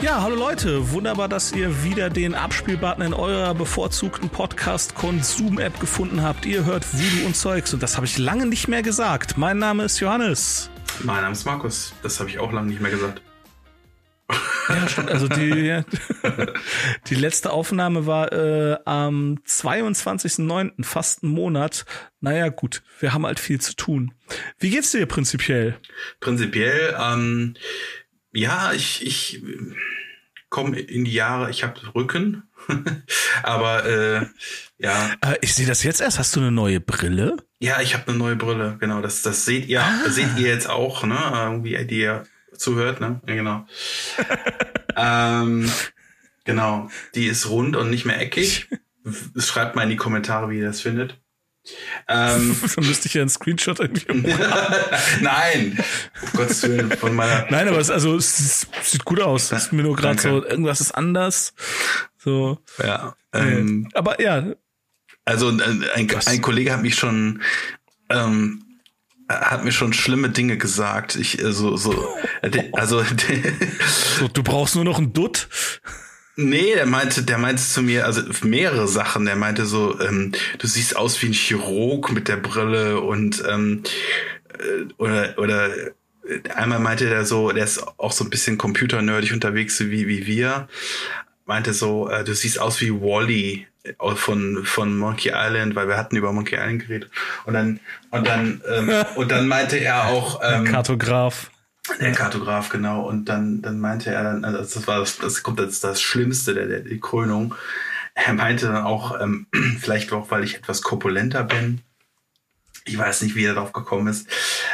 Ja, hallo Leute, wunderbar, dass ihr wieder den Abspielbutton in eurer bevorzugten Podcast-Konsum-App gefunden habt. Ihr hört Voodoo und Zeugs und das habe ich lange nicht mehr gesagt. Mein Name ist Johannes. Mein Name ist Markus. Das habe ich auch lange nicht mehr gesagt. Ja, stimmt. Also die, die letzte Aufnahme war äh, am 22.09., fast einen Monat. Naja, gut, wir haben halt viel zu tun. Wie geht's dir prinzipiell? Prinzipiell, ähm, ja, ich, ich komme in die Jahre, ich habe Rücken, aber äh, ja. Äh, ich sehe das jetzt erst. Hast du eine neue Brille? Ja, ich habe eine neue Brille, genau. Das, das seht ihr, ah. seht ihr jetzt auch, ne? Irgendwie, die ihr zuhört, ne? Ja, genau. ähm, genau. Die ist rund und nicht mehr eckig. Schreibt mal in die Kommentare, wie ihr das findet. Ähm, Dann müsste ich ja einen Screenshot irgendwie Nein, um Gottes Willen, von meiner. Nein, aber es, also, es sieht gut aus. Es ist mir nur gerade so, irgendwas ist anders. So. Ja. Ähm, aber ja. Also ein, ein, ein Kollege hat mich schon ähm, hat mir schon schlimme Dinge gesagt. Ich äh, so so also so, du brauchst nur noch einen Dutt. Nee, der meinte, der meinte zu mir, also mehrere Sachen. Der meinte so, ähm, du siehst aus wie ein Chirurg mit der Brille und ähm, äh, oder oder einmal meinte der so, der ist auch so ein bisschen computernerdig unterwegs wie wie wir. Meinte so, äh, du siehst aus wie Wally -E von von Monkey Island, weil wir hatten über Monkey Island geredet. Und dann und dann ähm, und dann meinte er auch ähm, Kartograf. Der Kartograf, genau. Und dann, dann meinte er dann, also das war das, das kommt jetzt das Schlimmste, der, der, die Krönung. Er meinte dann auch, ähm, vielleicht auch, weil ich etwas korpulenter bin. Ich weiß nicht, wie er darauf gekommen ist.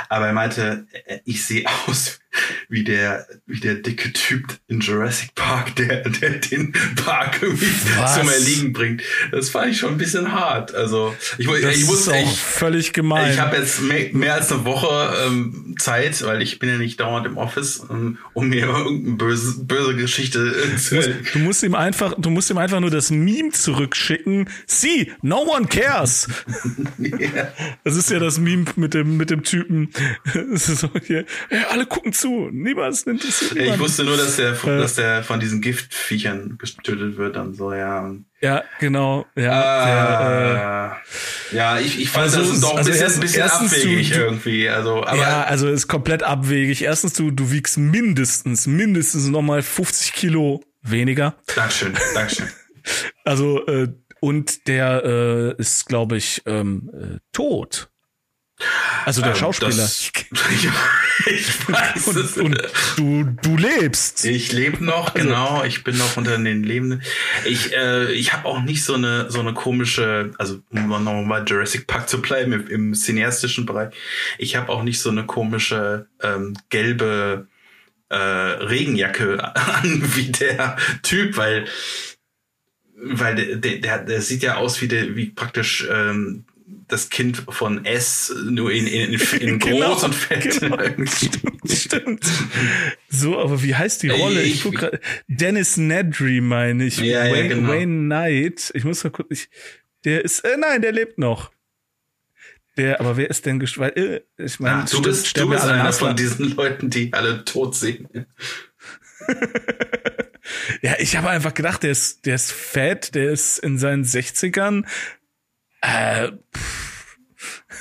Aber er meinte, äh, ich sehe aus wie der, wie der dicke Typ in Jurassic Park, der, der den Park irgendwie Was? zum Erliegen bringt. Das fand ich schon ein bisschen hart. Also ich, das ich wusste echt völlig gemein. Ich habe jetzt mehr, mehr, als eine Woche ähm, Zeit, weil ich bin ja nicht dauernd im Office, um, um mir irgendeine böse, böse Geschichte äh, zu. Du musst ihm einfach, du musst ihm einfach nur das Meme zurückschicken. See, no one cares. yeah. Das ist ja das Meme mit dem mit dem Typen. so, hier, hey, alle gucken zu zu. Niemals interessiert. Ich wusste nur, dass der, äh, dass der von diesen Giftviechern getötet wird und so, ja. Ja, genau. Ja, ah, der, äh, ja ich, ich fand also, das doch ein also bisschen, erst, ein bisschen abwegig du, irgendwie. Also, aber ja, also ist komplett abwegig. Erstens, du, du wiegst mindestens, mindestens nochmal 50 Kilo weniger. Dankeschön, Dankeschön. also, äh, und der äh, ist, glaube ich, ähm, äh, tot. Also der ähm, Schauspieler. Das, ja, ich weiß und, es. Und du, du lebst. Ich lebe noch, also, genau. Ich bin noch unter den Lebenden. Ich, äh, ich habe auch nicht so eine so eine komische, also um nochmal Jurassic Park zu bleiben im, im cineastischen Bereich. Ich habe auch nicht so eine komische ähm, gelbe äh, Regenjacke an wie der Typ, weil weil der, der, der sieht ja aus wie der wie praktisch ähm, das Kind von S nur in, in, in, genau, groß und fett. Genau. stimmt, stimmt. So, aber wie heißt die Rolle? Ich, ich guck grad, Dennis Nedry meine ich. Ja, Wayne, ja, genau. Wayne Knight. Ich muss mal gucken. Ich, der ist, äh, nein, der lebt noch. Der, aber wer ist denn gestorben? Äh, ich meine, ah, du bist, du bist einer von diesen Leuten, die alle tot sehen. ja, ich habe einfach gedacht, der ist, der ist fett, der ist in seinen 60ern, äh,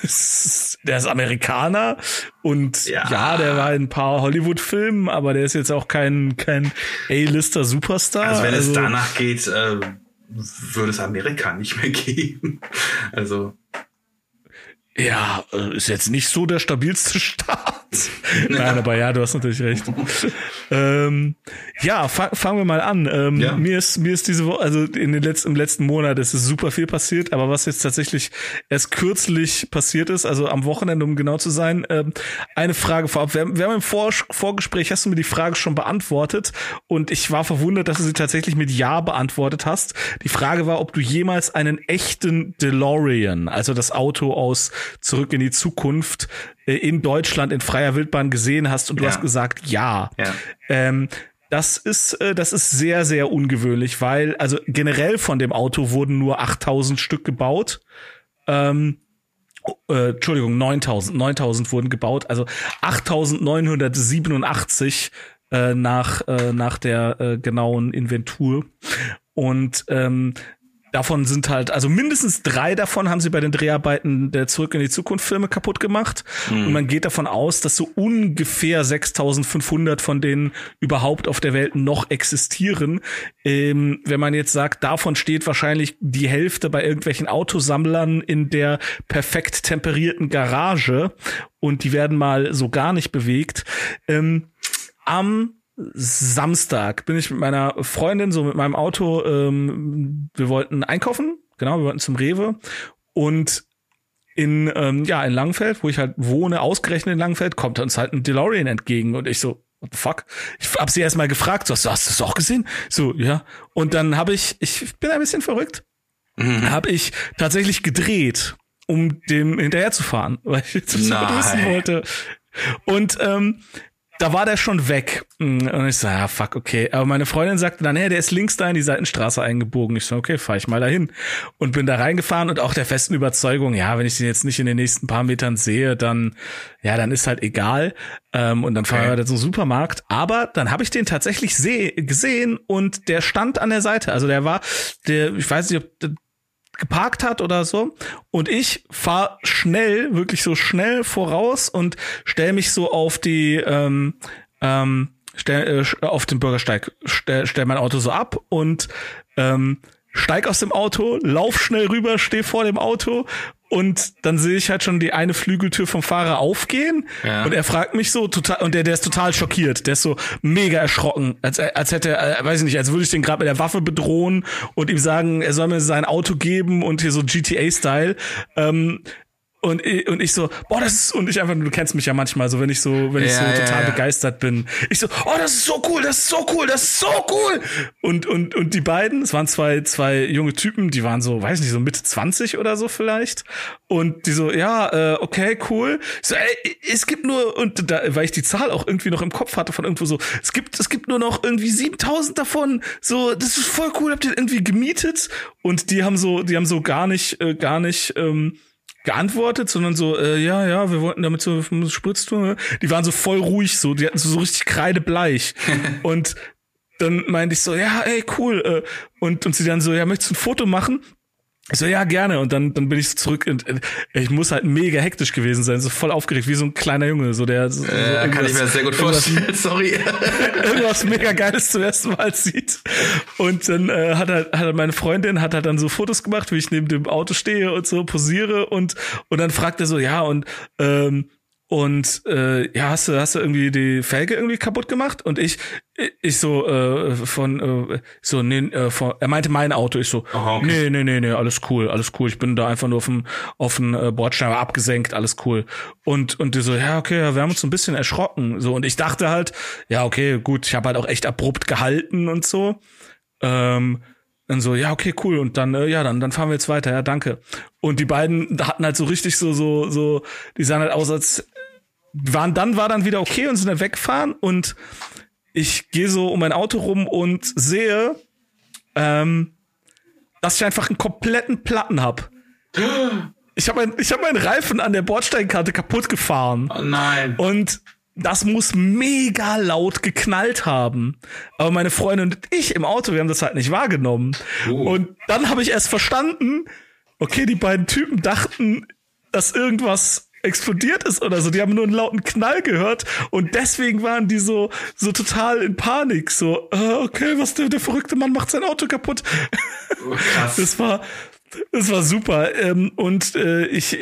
der ist Amerikaner und ja. ja, der war in ein paar Hollywood-Filmen, aber der ist jetzt auch kein, kein A-Lister Superstar. Also wenn also, es danach geht, äh, würde es Amerika nicht mehr geben. Also ja, äh, ist jetzt nicht so der stabilste Start. Nein, aber ja, du hast natürlich recht. ähm, ja, fang, fangen wir mal an. Ähm, ja. Mir ist mir ist diese Woche, also in den letzten im letzten Monat ist es super viel passiert, aber was jetzt tatsächlich erst kürzlich passiert ist, also am Wochenende, um genau zu sein, ähm, eine Frage vorab. Wir, wir haben im Vor Vorgespräch hast du mir die Frage schon beantwortet und ich war verwundert, dass du sie tatsächlich mit Ja beantwortet hast. Die Frage war, ob du jemals einen echten DeLorean, also das Auto aus Zurück in die Zukunft in Deutschland in freier Wildbahn gesehen hast und du ja. hast gesagt ja. ja. Ähm, das ist, äh, das ist sehr, sehr ungewöhnlich, weil, also generell von dem Auto wurden nur 8000 Stück gebaut. Ähm, äh, Entschuldigung, 9000, 9000 wurden gebaut, also 8987 äh, nach, äh, nach der äh, genauen Inventur. Und ähm, Davon sind halt, also mindestens drei davon haben sie bei den Dreharbeiten der Zurück in die Zukunft Filme kaputt gemacht. Mhm. Und man geht davon aus, dass so ungefähr 6500 von denen überhaupt auf der Welt noch existieren. Ähm, wenn man jetzt sagt, davon steht wahrscheinlich die Hälfte bei irgendwelchen Autosammlern in der perfekt temperierten Garage und die werden mal so gar nicht bewegt. Ähm, am Samstag bin ich mit meiner Freundin so mit meinem Auto, ähm, wir wollten einkaufen, genau, wir wollten zum Rewe und in ähm, ja in Langfeld, wo ich halt wohne, ausgerechnet in Langfeld, kommt uns halt ein DeLorean entgegen und ich so what the fuck? Ich hab sie erst mal gefragt, so, hast du das auch gesehen? So, ja. Und dann habe ich, ich bin ein bisschen verrückt, mhm. habe ich tatsächlich gedreht, um dem hinterher zu fahren, weil ich das wissen wollte. Und ähm, da war der schon weg. Und ich so, ja, fuck, okay. Aber meine Freundin sagte dann, hey, der ist links da in die Seitenstraße eingebogen. Ich so, okay, fahr ich mal dahin. Und bin da reingefahren und auch der festen Überzeugung, ja, wenn ich den jetzt nicht in den nächsten paar Metern sehe, dann, ja, dann ist halt egal. Ähm, und dann fahren okay. wir da zum Supermarkt. Aber dann habe ich den tatsächlich gesehen und der stand an der Seite. Also der war, der, ich weiß nicht, ob geparkt hat oder so. Und ich fahr schnell, wirklich so schnell voraus und stell mich so auf die ähm, ähm, stell, äh, auf den Bürgersteig, stell, stell mein Auto so ab und ähm, steig aus dem Auto, lauf schnell rüber, steh vor dem Auto und dann sehe ich halt schon die eine Flügeltür vom Fahrer aufgehen ja. und er fragt mich so total und der der ist total schockiert, der ist so mega erschrocken, als als hätte er äh, weiß ich nicht, als würde ich den gerade mit der Waffe bedrohen und ihm sagen, er soll mir sein Auto geben und hier so GTA Style. Ähm, und, und ich so, boah, das ist, und ich einfach, du kennst mich ja manchmal so, wenn ich so, wenn ich ja, so total ja. begeistert bin. Ich so, oh, das ist so cool, das ist so cool, das ist so cool. Und, und, und die beiden, es waren zwei, zwei junge Typen, die waren so, weiß nicht, so Mitte 20 oder so vielleicht. Und die so, ja, äh, okay, cool. Ich so, ey, es gibt nur, und da, weil ich die Zahl auch irgendwie noch im Kopf hatte von irgendwo so, es gibt, es gibt nur noch irgendwie 7000 davon. So, das ist voll cool, habt ihr irgendwie gemietet? Und die haben so, die haben so gar nicht, äh, gar nicht, ähm, geantwortet, sondern so, äh, ja, ja, wir wollten damit so Spritztour. Die waren so voll ruhig, so, die hatten so, so richtig kreidebleich. und dann meinte ich so, ja, ey, cool. Äh, und, und sie dann so, ja, möchtest du ein Foto machen? Ich so, ja, gerne. Und dann, dann bin ich zurück und ich muss halt mega hektisch gewesen sein, so voll aufgeregt, wie so ein kleiner Junge, so der. So, äh, kann ich mir das sehr gut vorstellen, sorry. irgendwas mega Geiles zum ersten Mal sieht. Und dann äh, hat, er, hat er meine Freundin, hat halt dann so Fotos gemacht, wie ich neben dem Auto stehe und so posiere und, und dann fragt er so, ja, und ähm, und äh, ja, hast du, hast du irgendwie die Felge irgendwie kaputt gemacht? Und ich, ich so äh, von äh, so nee, äh, von, er meinte mein Auto. Ich so, Aha, okay. nee, nee, nee, nee, alles cool, alles cool. Ich bin da einfach nur auf dem auf dem äh, Bordstein abgesenkt, alles cool. Und und die so, ja, okay, wir haben uns so ein bisschen erschrocken. So und ich dachte halt, ja, okay, gut, ich habe halt auch echt abrupt gehalten und so. Ähm, dann so, ja, okay, cool. Und dann, äh, ja, dann, dann fahren wir jetzt weiter, ja, danke. Und die beiden hatten halt so richtig so, so, so, die sahen halt aus, als waren dann war dann wieder okay und sind dann weggefahren und ich gehe so um mein Auto rum und sehe, ähm, dass ich einfach einen kompletten Platten hab. Ich habe mein, ich hab meinen Reifen an der Bordsteinkante kaputt gefahren. Oh nein. Und das muss mega laut geknallt haben. Aber meine Freundin und ich im Auto, wir haben das halt nicht wahrgenommen. Oh. Und dann habe ich erst verstanden, okay, die beiden Typen dachten, dass irgendwas explodiert ist oder so. Die haben nur einen lauten Knall gehört und deswegen waren die so so total in Panik. So, äh, okay, was der, der verrückte Mann macht sein Auto kaputt. Oh, krass. Das war das war super. Ähm, und äh, ich,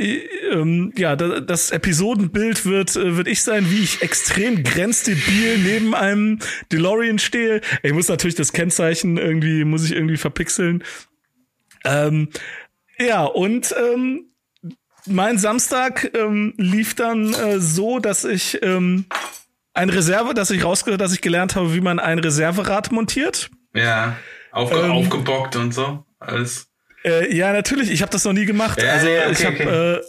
ähm, ja, das, das Episodenbild wird, äh, wird ich sein, wie ich extrem grenzdebil neben einem DeLorean stehe. Ich muss natürlich das Kennzeichen irgendwie, muss ich irgendwie verpixeln. Ähm, ja, und ähm, mein Samstag ähm, lief dann äh, so, dass ich ähm, ein Reserve, dass ich rausgehört, dass ich gelernt habe, wie man ein Reserverad montiert. Ja, aufge ähm, aufgebockt und so alles. Äh, ja, natürlich. Ich habe das noch nie gemacht. Ja, also ja, okay, ich habe okay. äh,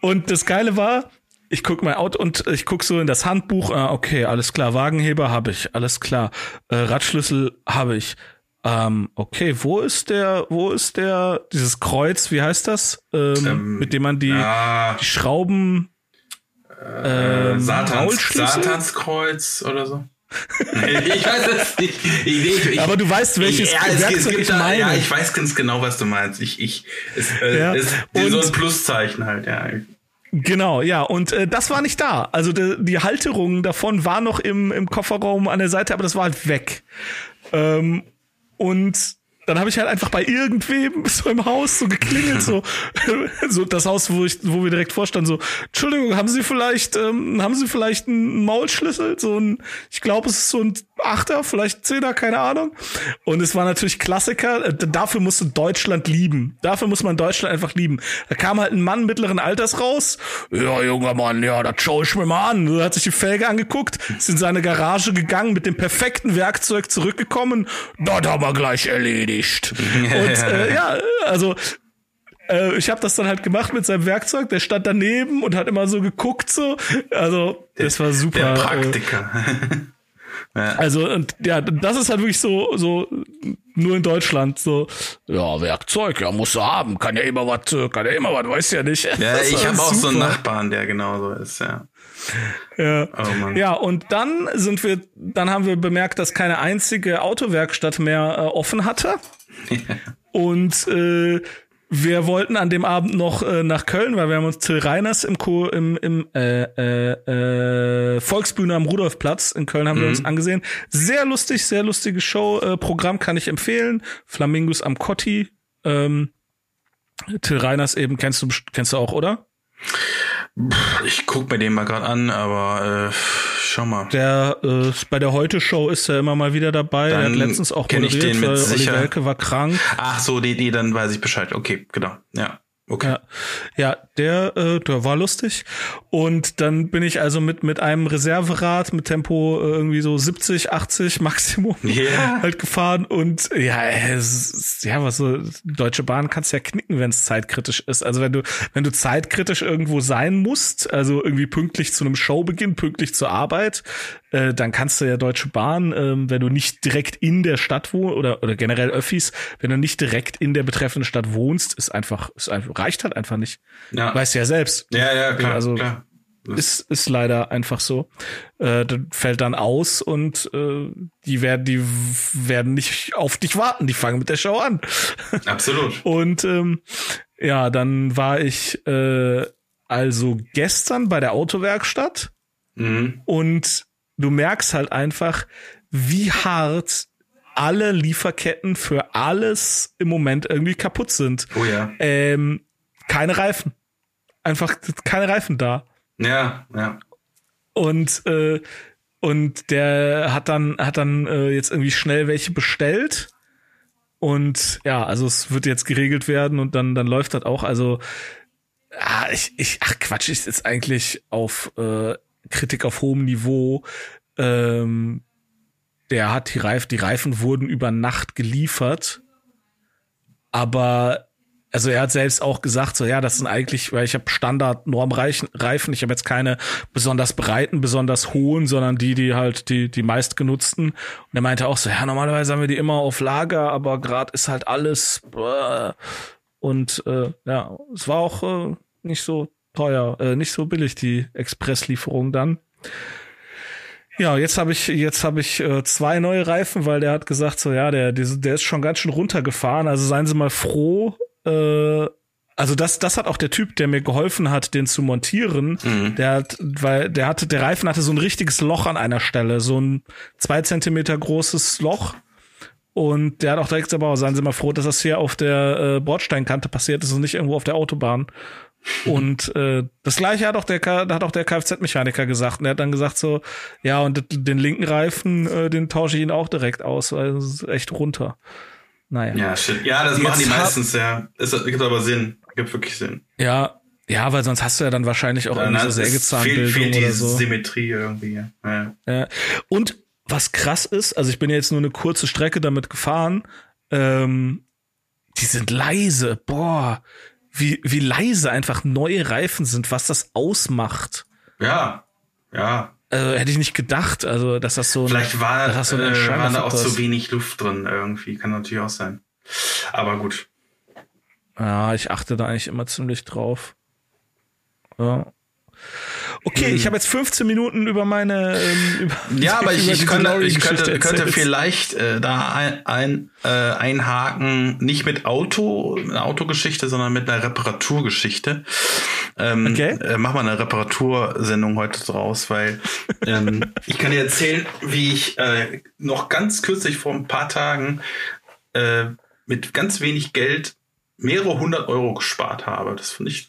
und das Geile war, ich guck mein Auto und ich guck so in das Handbuch, ah, okay, alles klar, Wagenheber habe ich, alles klar, äh, Radschlüssel habe ich. Ähm, okay, wo ist der, wo ist der, dieses Kreuz, wie heißt das? Ähm, ähm, mit dem man die, ah, die Schrauben äh, ähm, Satans, Satanskreuz oder so. ich weiß es nicht. Ich, ich, aber du weißt, welches ja, es, es ich meine. ja, ich weiß ganz genau, was du meinst. Ich, ich, es, äh, ja. ist so ein Pluszeichen halt, ja. Genau, ja, und äh, das war nicht da. Also de, die Halterung davon war noch im, im Kofferraum an der Seite, aber das war halt weg. Ähm, und dann habe ich halt einfach bei irgendwem so im Haus so geklingelt, so, so das Haus, wo ich, wo wir direkt vorstanden, so, Entschuldigung, haben Sie vielleicht, ähm, haben Sie vielleicht einen Maulschlüssel? So ein, ich glaube, es ist so ein Achter, vielleicht Zehner, keine Ahnung. Und es war natürlich Klassiker. Äh, dafür musste Deutschland lieben. Dafür muss man Deutschland einfach lieben. Da kam halt ein Mann mittleren Alters raus. Ja, junger Mann, ja, das schaue ich mir mal an. Er hat sich die Felge angeguckt, ist in seine Garage gegangen, mit dem perfekten Werkzeug zurückgekommen. Das haben wir gleich erledigt. Und äh, ja, also äh, ich habe das dann halt gemacht mit seinem Werkzeug. Der stand daneben und hat immer so geguckt so. Also das war super. Der Praktiker. Ja. Also, und ja, das ist halt wirklich so, so nur in Deutschland so, ja, Werkzeug, ja, musst du haben, kann ja immer was, kann ja immer was, weißt ja nicht. Ja, ich habe auch so einen Nachbarn, der genauso ist, ja. Ja. Oh ja, und dann sind wir, dann haben wir bemerkt, dass keine einzige Autowerkstatt mehr äh, offen hatte. und äh, wir wollten an dem Abend noch äh, nach Köln, weil wir haben uns Till Reiners im, Co im, im äh, äh, äh, Volksbühne am Rudolfplatz in Köln haben mhm. wir uns mhm. angesehen. Sehr lustig, sehr lustige Show. Äh, Programm kann ich empfehlen. Flamingos am Cotti. Ähm, Till Reiners eben kennst du kennst du auch, oder? Ich guck mir den mal gerade an, aber äh, schau mal. Der äh, bei der Heute Show ist er immer mal wieder dabei. Dann er hat letztens auch moderiert, ich den mit weil Olli Welke war krank. Ach so, die, die, dann weiß ich Bescheid. Okay, genau. Ja. Okay. Ja, ja der, äh, der war lustig. Und dann bin ich also mit, mit einem Reserverad mit Tempo äh, irgendwie so 70, 80 Maximum yeah. halt gefahren. Und ja, es, ja, was so, Deutsche Bahn kannst ja knicken, wenn es zeitkritisch ist. Also wenn du, wenn du zeitkritisch irgendwo sein musst, also irgendwie pünktlich zu einem Showbeginn, pünktlich zur Arbeit, äh, dann kannst du ja Deutsche Bahn, äh, wenn du nicht direkt in der Stadt wohnst oder, oder generell Öffis, wenn du nicht direkt in der betreffenden Stadt wohnst, ist einfach, ist einfach reicht halt einfach nicht. Ja. Weißt ja selbst. Ja, ja, klar. Also, klar. Ist, ist leider einfach so. Äh, das fällt dann aus und äh, die werden, die werden nicht auf dich warten, die fangen mit der Show an. Absolut. und ähm, ja, dann war ich äh, also gestern bei der Autowerkstatt mhm. und du merkst halt einfach, wie hart alle Lieferketten für alles im Moment irgendwie kaputt sind. Oh ja. Ähm, keine Reifen. Einfach keine Reifen da. Ja, ja. Und äh, und der hat dann hat dann äh, jetzt irgendwie schnell welche bestellt. Und ja, also es wird jetzt geregelt werden und dann dann läuft das auch. Also ah, ich, ich ach Quatsch, ist jetzt eigentlich auf äh, Kritik auf hohem Niveau. Ähm, der hat die Reifen, die Reifen wurden über Nacht geliefert, aber also er hat selbst auch gesagt, so ja, das sind eigentlich, weil ich habe Standard Normreifen, ich habe jetzt keine besonders breiten, besonders hohen, sondern die, die halt die die meistgenutzten. Und er meinte auch so, ja, normalerweise haben wir die immer auf Lager, aber gerade ist halt alles äh, und äh, ja, es war auch äh, nicht so teuer, äh, nicht so billig die Expresslieferung dann. Ja, jetzt habe ich jetzt habe ich äh, zwei neue Reifen, weil der hat gesagt so ja, der der, ist schon ganz schön runtergefahren. Also seien Sie mal froh. Äh, also das das hat auch der Typ, der mir geholfen hat, den zu montieren. Mhm. Der hat, weil der hatte der Reifen hatte so ein richtiges Loch an einer Stelle, so ein zwei Zentimeter großes Loch. Und der hat auch direkt gesagt, seien Sie mal froh, dass das hier auf der äh, Bordsteinkante passiert ist und nicht irgendwo auf der Autobahn. Und äh, das gleiche hat auch der hat auch der Kfz-Mechaniker gesagt. Und er hat dann gesagt so, ja, und den linken Reifen, äh, den tausche ich ihn auch direkt aus, weil es ist echt runter. Naja. Ja, shit. Ja, das Jetzt machen die meistens, ja. Es gibt aber Sinn. Gibt wirklich Sinn. Ja, ja, weil sonst hast du ja dann wahrscheinlich auch irgendwie so Sägezahnbildung fehlt, fehlt oder so. Symmetrie irgendwie. Ja. ja. Und was krass ist, also ich bin ja jetzt nur eine kurze Strecke damit gefahren, ähm, die sind leise. Boah, wie, wie leise einfach neue Reifen sind, was das ausmacht. Ja, ja. Also hätte ich nicht gedacht, also dass das so vielleicht war, das so äh, war da auch zu wenig Luft drin irgendwie, kann natürlich auch sein. Aber gut. Ja, ich achte da eigentlich immer ziemlich drauf. Ja. Okay, hm. ich habe jetzt 15 Minuten über meine. Ähm, über, ja, aber ich, ich, könnte, ich könnte, könnte vielleicht äh, da ein, ein, äh, einhaken, nicht mit Auto, eine Autogeschichte, sondern mit einer Reparaturgeschichte. Ähm, okay. Äh, mach mal eine Reparatursendung heute draus, weil ähm, ich kann dir erzählen, wie ich äh, noch ganz kürzlich vor ein paar Tagen äh, mit ganz wenig Geld mehrere hundert Euro gespart habe. Das finde ich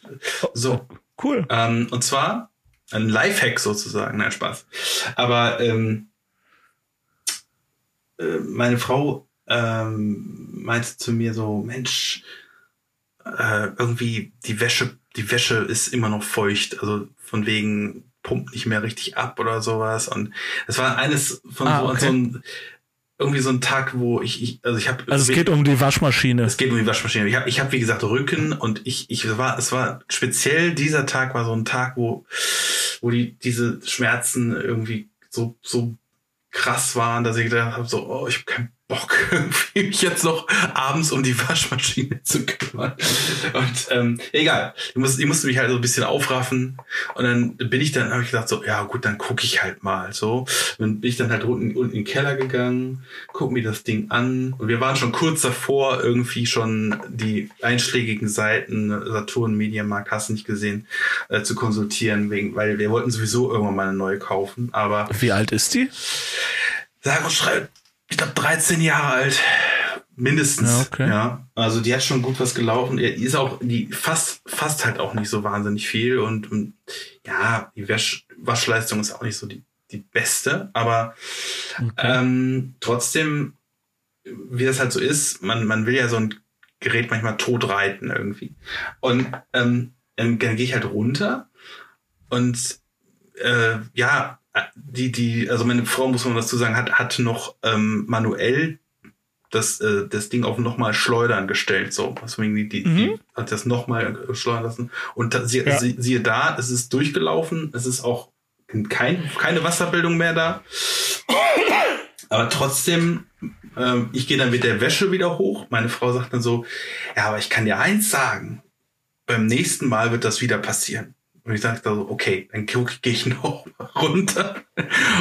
so. Cool. Ähm, und zwar ein Lifehack sozusagen, nein, Spaß. Aber ähm, äh, meine Frau ähm, meinte zu mir so, Mensch, äh, irgendwie die Wäsche, die Wäsche ist immer noch feucht, also von wegen pumpt nicht mehr richtig ab oder sowas. Und es war eines von ah, so, okay. so ein irgendwie so ein Tag, wo ich, ich also ich habe also es geht um die Waschmaschine. Es geht um die Waschmaschine. Ich habe ich hab, wie gesagt Rücken und ich ich war es war speziell dieser Tag war so ein Tag, wo wo die diese Schmerzen irgendwie so so krass waren, dass ich gedacht habe so oh, ich habe keinen Bock, irgendwie mich jetzt noch abends um die Waschmaschine zu kümmern. Und ähm, egal, ich, muss, ich musste mich halt so ein bisschen aufraffen. Und dann bin ich dann, habe ich gedacht, so, ja gut, dann gucke ich halt mal. So. Dann bin ich dann halt unten, unten in den Keller gegangen, guck mir das Ding an. Und wir waren schon kurz davor, irgendwie schon die einschlägigen Seiten, Saturn, Mediamarkt, hast du nicht gesehen, äh, zu konsultieren, wegen, weil wir wollten sowieso irgendwann mal eine neue kaufen. Aber. Wie alt ist die? Sag und schreib ich glaube, 13 Jahre alt. Mindestens. Ja, okay. ja. Also die hat schon gut was gelaufen. Die ist auch, die fast, fast halt auch nicht so wahnsinnig viel. Und, und ja, die Wasch, Waschleistung ist auch nicht so die, die beste. Aber okay. ähm, trotzdem, wie das halt so ist, man, man will ja so ein Gerät manchmal tot reiten irgendwie. Und ähm, dann, dann gehe ich halt runter und äh, ja, die, die, also meine Frau, muss man dazu sagen, hat, hat noch ähm, manuell das, äh, das Ding auf nochmal schleudern gestellt, so. Deswegen die, die, mhm. die hat das nochmal schleudern lassen. Und da, sie, ja. sie, siehe da, es ist durchgelaufen, es ist auch kein, keine Wasserbildung mehr da. Aber trotzdem, ähm, ich gehe dann mit der Wäsche wieder hoch. Meine Frau sagt dann so, ja, aber ich kann dir eins sagen, beim nächsten Mal wird das wieder passieren. Und ich dachte so, okay, dann gehe ich noch runter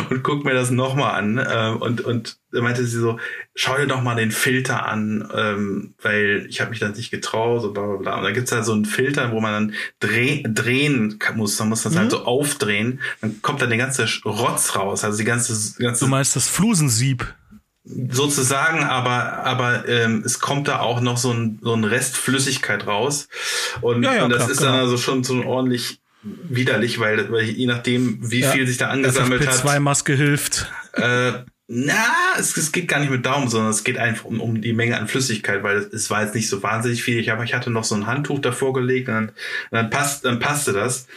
und guck mir das nochmal an. Ähm, und, und da meinte sie so, schau dir doch mal den Filter an, ähm, weil ich habe mich dann nicht getraut, so bla bla bla. Und da gibt's halt so einen Filter, wo man dann dreh, drehen muss. Man muss das halt mhm. halt so aufdrehen. Dann kommt dann der ganze Rotz raus. Also die ganze, ganze Du meinst das Flusensieb? sozusagen, aber aber ähm, es kommt da auch noch so ein so ein Rest Flüssigkeit raus und, ja, ja, und das klar, ist dann genau. also schon so ordentlich widerlich, weil, weil je nachdem, wie ja. viel sich da angesammelt hat. FFP2-Maske hilft. Äh, na, es, es geht gar nicht mit Daumen, sondern es geht einfach um, um die Menge an Flüssigkeit, weil es, es war jetzt nicht so wahnsinnig viel. Ich, aber ich hatte noch so ein Handtuch davor gelegt und dann, und dann, passt, dann passte das.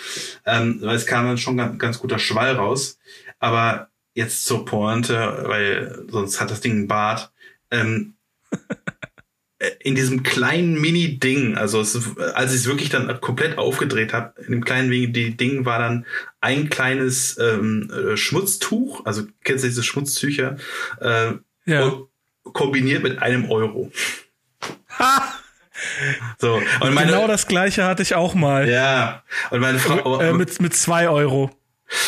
Ähm, weil es kam dann schon ganz, ganz guter Schwall raus. Aber jetzt zur Pointe, weil sonst hat das Ding einen Bart. Ähm, in diesem kleinen Mini-Ding, also es, als ich es wirklich dann komplett aufgedreht habe, in dem kleinen Mini-Ding war dann ein kleines ähm, äh, Schmutztuch, also kennst du diese Schmutztücher, äh, ja. kombiniert mit einem Euro. Ha! So, und meine, genau das gleiche hatte ich auch mal. Ja. Und meine Frau. Äh, mit, mit zwei Euro.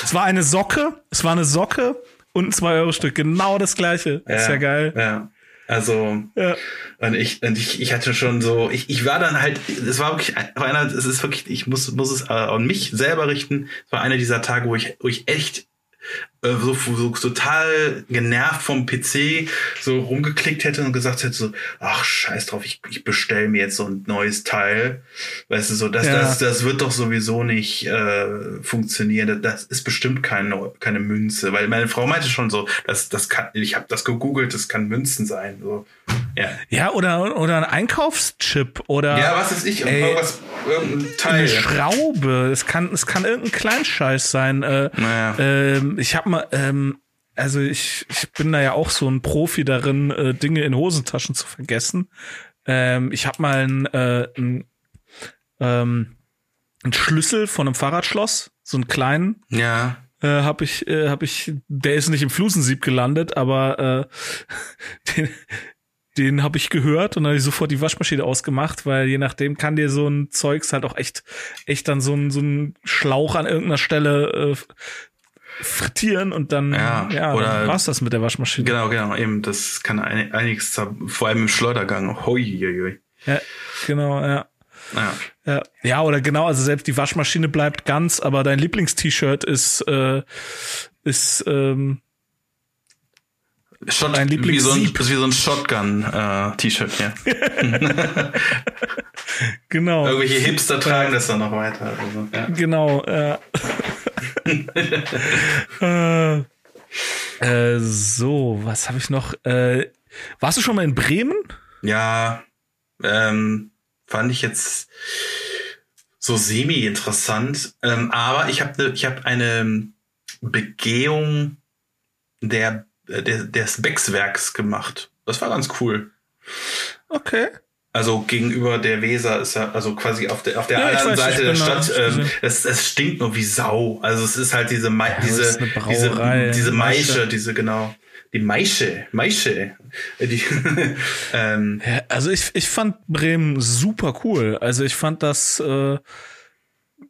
Es war eine Socke, es war eine Socke und ein zwei Euro Stück. Genau das gleiche. Ja, ist ja geil. Ja. Also, ja. und ich, und ich, ich hatte schon so, ich, ich war dann halt, es war wirklich einer, es ist wirklich, ich muss, muss es an mich selber richten. Es war einer dieser Tage, wo ich, wo ich echt äh, so, so total genervt vom PC so rumgeklickt hätte und gesagt hätte so, ach scheiß drauf, ich, ich bestell mir jetzt so ein neues Teil. Weißt du, so, das, ja. das, das wird doch sowieso nicht äh, funktionieren. Das ist bestimmt keine, keine Münze. Weil meine Frau meinte schon so, das, das kann, ich habe das gegoogelt, das kann Münzen sein. So. Ja. ja, oder, oder ein Einkaufschip oder. Ja, was ist ich? Ey, irgendwas, irgendein Teil. Eine Schraube. Es kann, es kann irgendein Kleinscheiß sein. Äh, naja. ähm, ich habe mal, ähm, also ich, ich bin da ja auch so ein Profi darin, äh, Dinge in Hosentaschen zu vergessen. Ähm, ich habe mal ein, äh, ähm, einen Schlüssel von einem Fahrradschloss, so einen kleinen. Ja. Äh, habe ich, äh, habe ich, der ist nicht im Flusensieb gelandet, aber äh, den, den habe ich gehört und dann habe ich sofort die Waschmaschine ausgemacht, weil je nachdem kann dir so ein Zeugs halt auch echt, echt dann so ein, so ein Schlauch an irgendeiner Stelle äh, frittieren und dann, Ja, ja oder- dann war's das mit der Waschmaschine. Genau, genau, eben. Das kann ein- einiges, vor allem im Schleudergang. Hoi, hoi, hoi. Ja, genau, ja. Ja. Ja, ja, oder genau, also selbst die Waschmaschine bleibt ganz, aber dein Lieblingst-T-Shirt ist, äh, ist, ähm, Shot, Dein wie so ein, wie so ein Shotgun-T-Shirt, ja. genau. Irgendwelche Hipster tragen das dann noch weiter. Also, ja. Genau, ja. äh, äh, so, was habe ich noch? Äh, warst du schon mal in Bremen? Ja, ähm, fand ich jetzt so semi-interessant. Ähm, aber ich habe ne, ich hab eine Begehung der, der, des Beckswerks gemacht. Das war ganz cool. Okay. Also gegenüber der Weser ist ja, also quasi auf der auf der Ja, anderen weiß, Seite der Stadt, ähm, es, es stinkt nur wie Sau. Also es ist halt diese Mai, das diese, diese diese Maische, Maische. diese genau die Maische, Maische, Äh, die, ähm, Ja, also ich, ich fand Bremen super cool. Also ich fand das äh,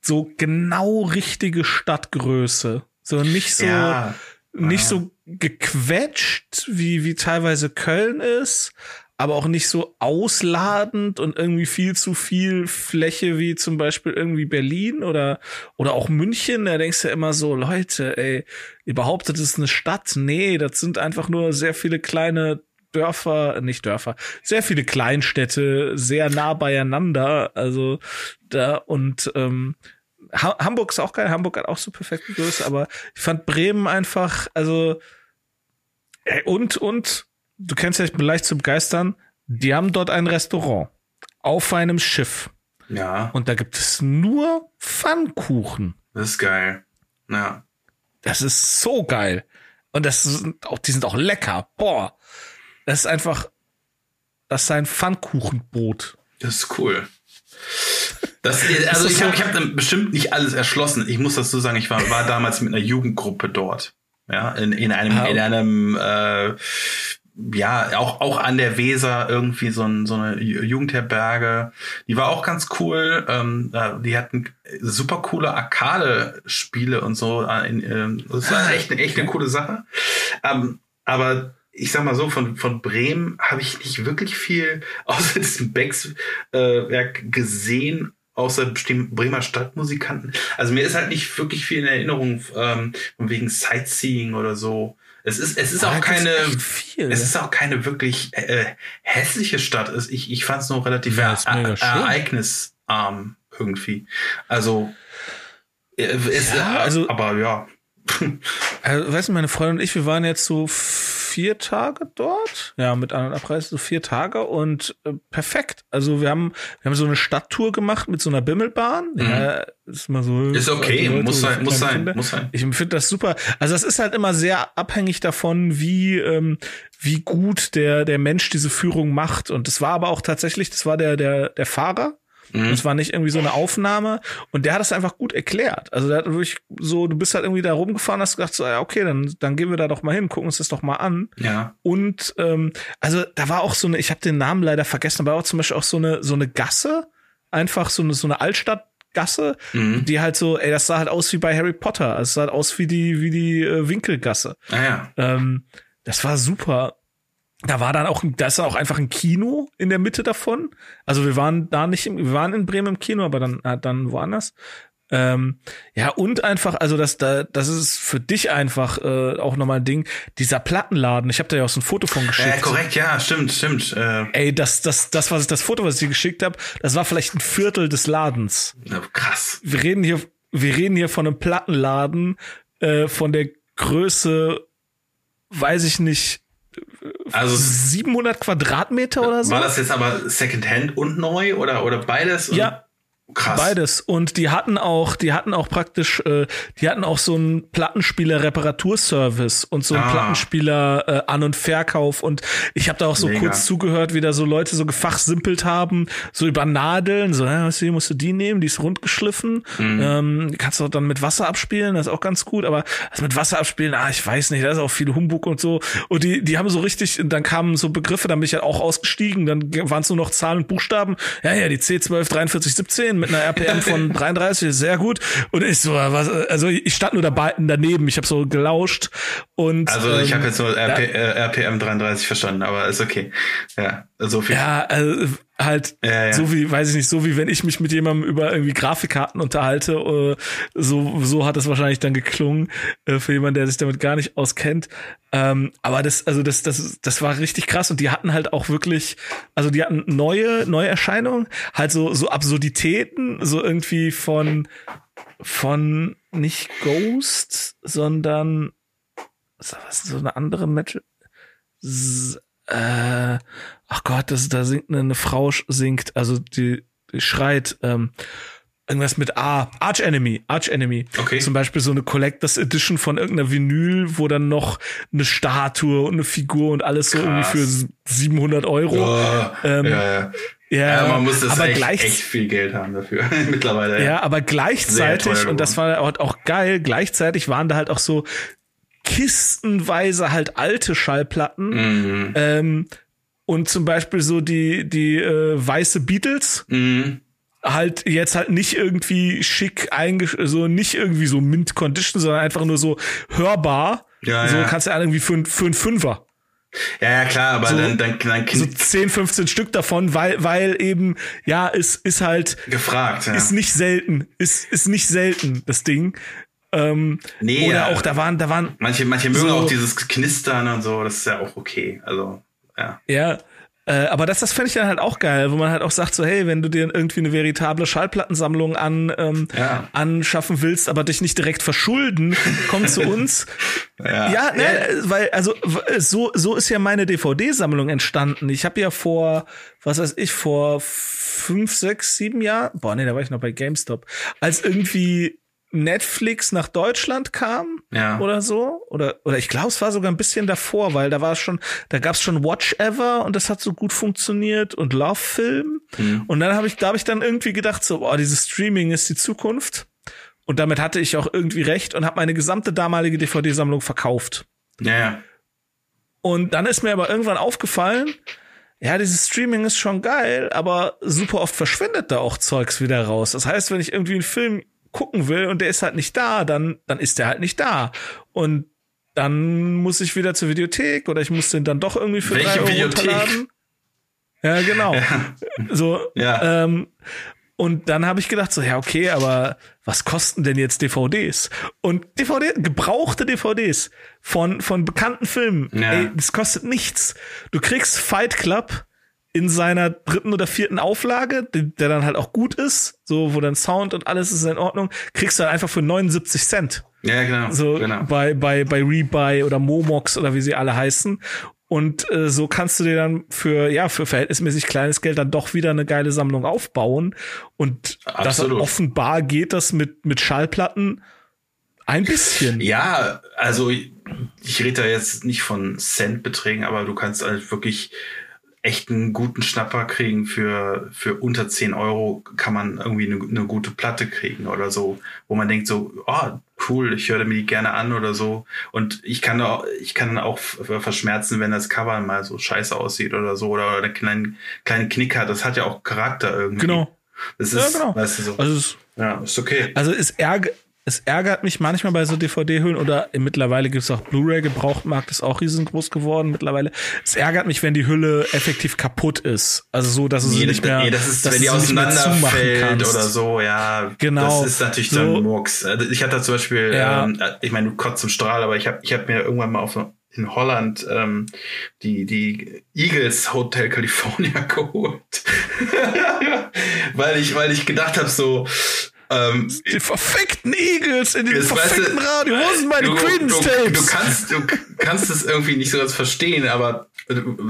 so genau richtige Stadtgröße. So nicht so ja, nicht Ja. so gequetscht, wie, wie teilweise Köln ist, aber auch nicht so ausladend und irgendwie viel zu viel Fläche wie zum Beispiel irgendwie Berlin oder, oder auch München. Da denkst du ja immer so, Leute, ey, ihr behauptet, es ist eine Stadt. Nee, das sind einfach nur sehr viele kleine Dörfer, nicht Dörfer, sehr viele Kleinstädte, sehr nah beieinander. Also da und ähm, ha Hamburg ist auch geil. Hamburg hat auch so perfekte Größe, aber ich fand Bremen einfach, also ey, und und du kennst ja, ich bin leicht zu begeistern. Die haben dort ein Restaurant auf einem Schiff ja, und da gibt es nur Pfannkuchen. das ist geil. Ja, Das ist so geil. Und das sind auch, die sind auch lecker. Boah. Das ist einfach, das ist ein Pfannkuchenbrot. das ist cool. Das, also das ich so- habe ich hab dann bestimmt nicht alles erschlossen. Ich muss dazu sagen, ich war, war damals mit einer Jugendgruppe dort. Ja, in, in einem, Ah, okay. in einem, äh, ja, auch, auch an der Weser irgendwie so, ein, so eine Ju- Jugendherberge. Die war auch ganz cool. Ähm, äh, die hatten super coole Arcade-Spiele und so. äh, In, ähm, das war echt, echt eine coole Sache. Ähm, aber ich sag mal so, von, von Bremen habe ich nicht wirklich viel außer diesem Becks äh, Werk gesehen, außer Bremer Stadtmusikanten. Also mir ist halt nicht wirklich viel in Erinnerung, ähm, von wegen Sightseeing oder so. Es ist, es ist Da auch gibt's keine, viel. es ist auch keine wirklich äh, hässliche Stadt. Ich, ich fand es nur relativ Ja, er, ist er, ereignisarm irgendwie. Also, äh, es, Ja, äh, also- aber ja. Also, weißt du, meine Freundin und ich, wir waren jetzt so vier Tage dort. Ja, mit An- und Abreise so vier Tage und äh, perfekt. Also wir haben, wir haben so eine Stadttour gemacht mit so einer Bimmelbahn. Ja, ist mal so. Mhm. Ist okay, alte Leute muss sein, muss sein, Kinder. muss sein. Ich finde das super. Also das ist halt immer sehr abhängig davon, wie ähm, wie gut der der Mensch diese Führung macht. Und das war aber auch tatsächlich, das war der der der Fahrer. Mhm. Das war nicht irgendwie so eine Aufnahme und der hat es einfach gut erklärt. Also der hat wirklich so, du bist halt irgendwie da rumgefahren, hast gedacht so, ja okay, dann dann gehen wir da doch mal hin, gucken uns das doch mal an. Ja. Und ähm, also da war auch so eine, ich habe den Namen leider vergessen, aber auch zum Beispiel auch so eine so eine Gasse, einfach so eine so eine Altstadtgasse, Mhm. die halt so, ey, das sah halt aus wie bei Harry Potter, es sah halt aus wie die wie die äh, Winkelgasse. Ah ja. Ähm, das war super. Da war dann auch, da ist dann auch einfach ein Kino in der Mitte davon. Also wir waren da nicht, im, wir waren in Bremen im Kino, aber dann, äh, dann woanders. Ähm, ja, und einfach, also das, da, das ist für dich einfach äh, auch nochmal ein Ding. Dieser Plattenladen, ich habe da ja auch so ein Foto von geschickt. Ja, korrekt, ja, stimmt, stimmt. Äh, Ey, das, das, das, was ich, das Foto, was ich dir geschickt habe, das war vielleicht ein Viertel des Ladens. na, krass. Wir reden hier, wir reden hier von einem Plattenladen äh, von der Größe, weiß ich nicht, Also 700 Quadratmeter oder so. war das jetzt aber Secondhand und neu oder oder beides? Ja, Krass. Beides. Und die hatten auch, die hatten auch praktisch, äh, die hatten auch so einen Plattenspieler-Reparaturservice und so einen ah. Plattenspieler äh, An- und Verkauf. Und ich habe da auch so Mega. kurz zugehört, wie da so Leute so gefachsimpelt haben, so über Nadeln, so, ja, was, musst du die nehmen, die ist rundgeschliffen. Mhm. Ähm, kannst du auch dann mit Wasser abspielen, das ist auch ganz gut, aber also mit Wasser abspielen, ah, ich weiß nicht, da ist auch viel Humbug und so. Und die, die haben so richtig, dann kamen so Begriffe, dann bin ich halt auch ausgestiegen, dann waren es nur noch Zahlen und Buchstaben. Ja, ja, die C12 4317 mit einer RPM von 33, sehr gut. Und ich so, was, also ich stand nur dabei daneben, ich habe so gelauscht und also ich ähm, habe jetzt nur RP, äh, RPM 33 verstanden, aber ist okay. Ja, so viel. Ja, also halt ja, ja. so wie weiß ich nicht so wie wenn ich mich mit jemandem über irgendwie Grafikkarten unterhalte äh, so so hat es wahrscheinlich dann geklungen äh, für jemanden der sich damit gar nicht auskennt ähm, aber das also das das das war richtig krass und die hatten halt auch wirklich also die hatten neue neue Erscheinungen halt so so Absurditäten so irgendwie von von nicht Ghost sondern was so eine andere Match äh, ach Gott, das, da singt eine, eine Frau singt, also die, die schreit, ähm, irgendwas mit A, Arch Enemy, Arch Enemy. Okay. Zum Beispiel so eine Collectors Edition von irgendeiner Vinyl, wo dann noch eine Statue und eine Figur und alles so Krass. irgendwie für 700 Euro. Oh, ähm, ja, ja. Ja, ja, man muss das aber echt, gleich, echt viel Geld haben dafür mittlerweile. Ja, aber gleichzeitig und das war auch geil. Gleichzeitig waren da halt auch so kistenweise halt alte Schallplatten. Mhm. Ähm, und zum Beispiel so die, die äh, weiße Beatles. Mhm. Halt jetzt halt nicht irgendwie schick eingesch so nicht irgendwie so Mint Condition, sondern einfach nur so hörbar. Ja, so ja. kannst du ja irgendwie für, für einen Fünfer. Ja, ja, klar, aber so, dann, dann, dann so 10, 15 Stück davon, weil, weil eben, ja, es ist halt gefragt, ja. ist nicht selten, ist, ist nicht selten, das Ding. Ähm, nee, oder ja, auch, da waren, da waren. Manche, manche mögen so, auch dieses Knistern und so, das ist ja auch okay. Also, ja. Ja. Äh, aber das, das fände ich dann halt auch geil, wo man halt auch sagt, so, hey, wenn du dir irgendwie eine veritable Schallplattensammlung an, ähm, ja. anschaffen willst, aber dich nicht direkt verschulden, komm zu uns. ja, ja, ne, weil, also so, so ist ja meine DVD-Sammlung entstanden. Ich habe ja vor, was weiß ich, vor fünf, sechs, sieben Jahren, boah, nee, da war ich noch bei GameStop, als irgendwie Netflix nach Deutschland kam ja. oder so oder oder ich glaube es war sogar ein bisschen davor, weil da war es schon, da gab es schon Watch Ever und das hat so gut funktioniert und Love Film mhm. und dann habe ich da habe ich dann irgendwie gedacht so, boah, dieses Streaming ist die Zukunft und damit hatte ich auch irgendwie recht und habe meine gesamte damalige DVD Sammlung verkauft. Ja. Und dann ist mir aber irgendwann aufgefallen, ja, dieses Streaming ist schon geil, aber super oft verschwindet da auch Zeugs wieder raus. Das heißt, wenn ich irgendwie einen Film gucken will und der ist halt nicht da, dann, dann ist der halt nicht da. Und dann muss ich wieder zur Videothek oder ich muss den dann doch irgendwie für Welche drei Euro Videothek? runterladen. Ja, genau. Ja. So, ja. Ähm, und dann habe ich gedacht, so, ja, okay, aber was kosten denn jetzt DVDs? Und DVD, gebrauchte DVDs von, von bekannten Filmen, ja. ey, das kostet nichts. Du kriegst Fight Club in seiner dritten oder vierten Auflage, der dann halt auch gut ist, so wo dann Sound und alles ist in Ordnung, kriegst du halt einfach für 79 Cent. Ja, genau. So genau. bei bei bei Rebuy oder Momox oder wie sie alle heißen. Und äh, so kannst du dir dann für ja für verhältnismäßig kleines Geld dann doch wieder eine geile Sammlung aufbauen. Und das offenbar geht das mit mit Schallplatten ein bisschen. Ja, also ich rede da jetzt nicht von Centbeträgen, aber du kannst halt wirklich echt einen guten Schnapper kriegen für, für unter 10 Euro kann man irgendwie eine, eine gute Platte kriegen oder so, wo man denkt so, oh, cool, ich höre mir die gerne an oder so. Und ich kann auch, ich kann auch verschmerzen, wenn das Cover mal so scheiße aussieht oder so oder, oder einen kleinen, kleinen Knick hat. Das hat ja auch Charakter irgendwie. Genau. Das ist, ja, genau. weißt du so. Also es, ja, ist okay. Also es ärgert, es ärgert mich manchmal bei so DVD-Hüllen oder mittlerweile gibt es auch Blu-ray-Gebrauchtmarkt, ist auch riesengroß geworden mittlerweile. Es ärgert mich, wenn die Hülle effektiv kaputt ist. Also so, dass es nee, nicht mehr, nee, das ist, dass wenn die auseinanderfällt oder so, ja. Genau. Das ist natürlich so, dann Murks. Also ich hatte zum Beispiel, ja. ähm, ich meine, du kotzt im Strahl, aber ich habe ich hab mir irgendwann mal auf in Holland ähm, die, die Eagles Hotel California geholt. weil ich, weil ich gedacht habe, so, ähm, die verfickten Eagles in den verfickten Radio. Wo sind meine Credence Tapes? Du, du, kannst, du kannst es irgendwie nicht so ganz verstehen, aber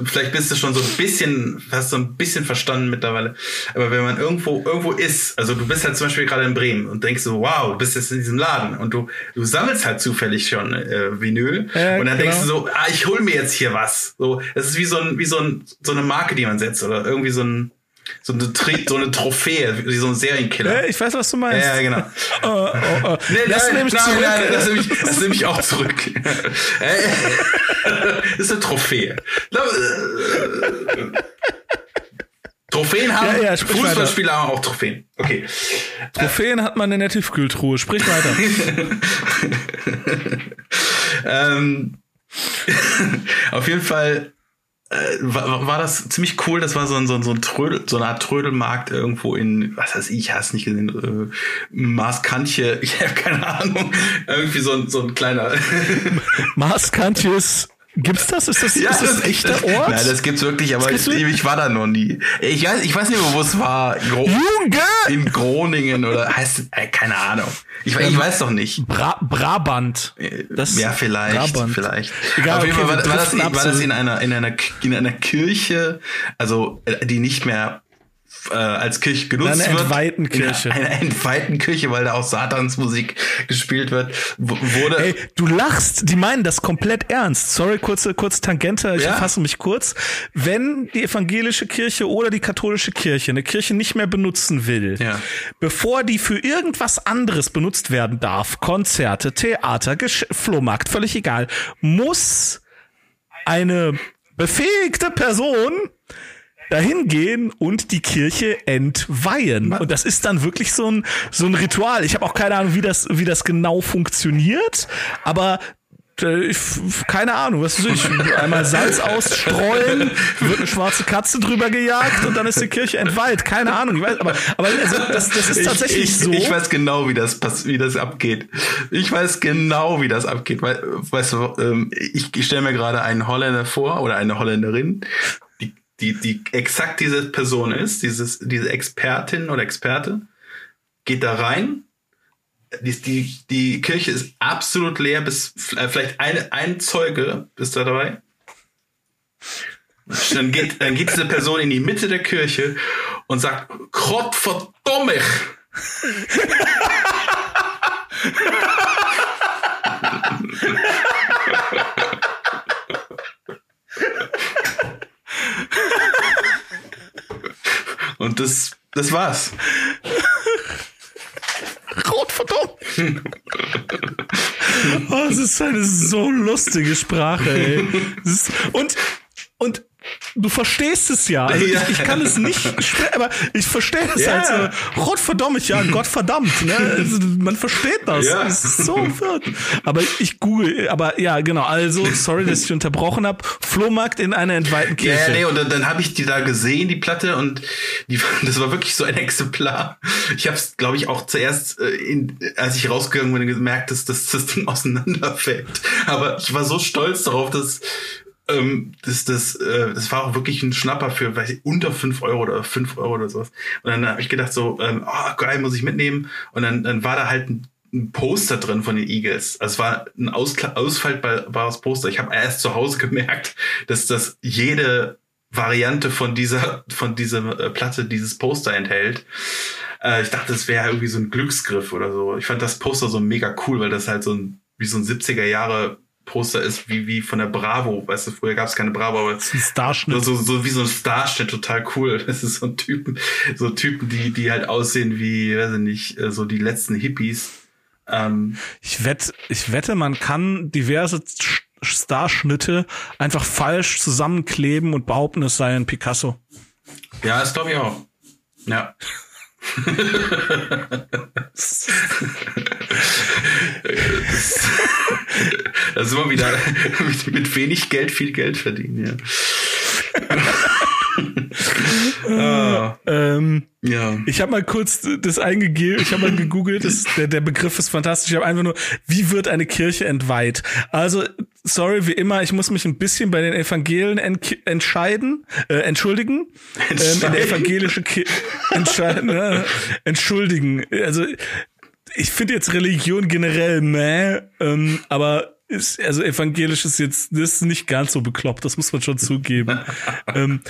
vielleicht bist du schon so ein bisschen, hast so ein bisschen verstanden mittlerweile. Aber wenn man irgendwo, irgendwo ist, also du bist halt zum Beispiel gerade in Bremen und denkst so, wow, du bist jetzt in diesem Laden und du, du sammelst halt zufällig schon äh, Vinyl Ja, und dann genau. denkst du so, ah, ich hol mir jetzt hier was. So, das ist wie so ein, wie so ein, so eine Marke, die man setzt oder irgendwie so ein, so eine, so eine Trophäe, wie so ein Serienkiller. Äh, ich weiß, was du meinst. Ja, genau. Oh, oh, oh. Nee, das nehme ich nein, zurück. Nein, das nehme ich, das nehme ich auch zurück. Äh, das ist eine Trophäe. Trophäen haben, Ja, ja, Fußballspieler haben auch Trophäen. Okay. Trophäen hat man in der Tiefkühltruhe. Sprich weiter. Ähm, auf jeden Fall äh, war, war das ziemlich cool. Das war so ein, so ein, so ein Trödel, so eine Art Trödelmarkt irgendwo in, was weiß ich, hast nicht gesehen, äh, Maaskantje, ich habe keine Ahnung. Irgendwie so ein, so ein kleiner. Maßkantjes. Gibt's das? Ist das, ist das ein echter Ort? Nein, das gibt's wirklich, aber ich, ich war da noch nie. Ich weiß, ich weiß nicht mehr, wo es war. Gro Junge! in Groningen oder heißt, äh, keine Ahnung. Ich, ich weiß doch nicht. Bra Brabant. Das ja, vielleicht, Brabant. vielleicht. Egal, Auf jeden Fall war, war, das, war das in einer, in einer, in einer Kirche, also, äh, die nicht mehr äh, als Kirche genutzt wird. entweihten Kirche. In einer entweihten Kirche, weil da auch Satansmusik gespielt wird, wurde. Ey, du lachst, die meinen das komplett ernst. Sorry, kurze, kurze Tangente, ich Ja. fasse mich kurz. Wenn die evangelische Kirche oder die katholische Kirche eine Kirche nicht mehr benutzen will, Ja. bevor die für irgendwas anderes benutzt werden darf, Konzerte, Theater, Gesch Flohmarkt, völlig egal, muss eine befähigte Person dahin gehen und die Kirche entweihen. Und das ist dann wirklich so ein, so ein Ritual. Ich habe auch keine Ahnung, wie das, wie das genau funktioniert, aber äh, ich, keine Ahnung, was weiß ich, einmal Salz ausstreuen, wird eine schwarze Katze drüber gejagt und dann ist die Kirche entweiht. Keine Ahnung, ich weiß, aber, aber also das, das ist tatsächlich ich, ich, so. Ich weiß genau, wie das wie das abgeht. Ich weiß genau, wie das abgeht. Weil, weißt du, ähm, ich, ich stelle mir gerade einen Holländer vor oder eine Holländerin, die, die, die exakt diese Person ist, dieses, diese Expertin oder Experte, geht da rein. Die, die, die Kirche ist absolut leer, bis äh, vielleicht eine, ein Zeuge ist da dabei. Dann geht, dann geht diese Person in die Mitte der Kirche und sagt, Gott verdomme Und das, das war's. Rot verdammt. oh, es ist eine so lustige Sprache, ey. Ist, und, und du verstehst es ja. Also Ja. ich, ich kann es nicht aber ich verstehe es Ja. halt so. Rot verdammt, ja, Gott verdammt. Ne? Also, man versteht das. Ja. Es ist so verwirrt. Aber ich google, aber ja, genau. Also, sorry, dass ich unterbrochen habe. Flohmarkt in einer entweihten Ja, Kirche. ja, nee, und dann, dann habe ich die da gesehen, die Platte, und die, das war wirklich so ein Exemplar. Ich habe es, glaube ich, auch zuerst, äh, in, als ich rausgegangen bin, gemerkt, dass, dass das Ding auseinanderfällt. Aber ich war so stolz darauf, dass ähm, das, das, äh, das war auch wirklich ein Schnapper für weiß ich, unter fünf Euro oder fünf Euro oder sowas. Und dann habe ich gedacht so, ähm, oh, geil, muss ich mitnehmen. Und dann, dann war da halt ein, ein Poster drin von den Eagles. Also es war ein Auskla ausfaltbares Poster. Ich habe erst zu Hause gemerkt, dass das jede Variante von dieser von dieser äh, Platte dieses Poster enthält. Äh, ich dachte, das wäre irgendwie so ein Glücksgriff oder so. Ich fand das Poster so mega cool, weil das halt so ein wie so ein 70er Jahre Poster ist, wie wie von der Bravo. Weißt du, früher gab es keine Bravo, aber Das ist ein Starschnitt. so, so wie so ein Starschnitt, total cool. Das ist so ein Typen, so Typen, die, die halt aussehen wie, weiß ich nicht, äh, so die letzten Hippies. Ähm, Ich wette, ich wette, man kann diverse Sch- Starschnitte einfach falsch zusammenkleben und behaupten, es sei ein Picasso. ja, das glaube ich auch. Ja. das ist immer wieder mit, mit wenig Geld viel Geld verdienen, ja. Ah, Ähm, ja. ich habe mal kurz das eingegeben, ich habe mal gegoogelt, das, der, der Begriff ist fantastisch. Ich habe einfach nur, wie wird eine Kirche entweiht? Also, sorry, wie immer, ich muss mich ein bisschen bei den Evangelen ent entscheiden, äh, entschuldigen. Ähm, in der evangelische Kirche entscheiden, äh, entschuldigen. Also, ich finde jetzt Religion generell meh, ähm, aber ist, also evangelisch ist jetzt, das ist nicht ganz so bekloppt, das muss man schon zugeben. ähm,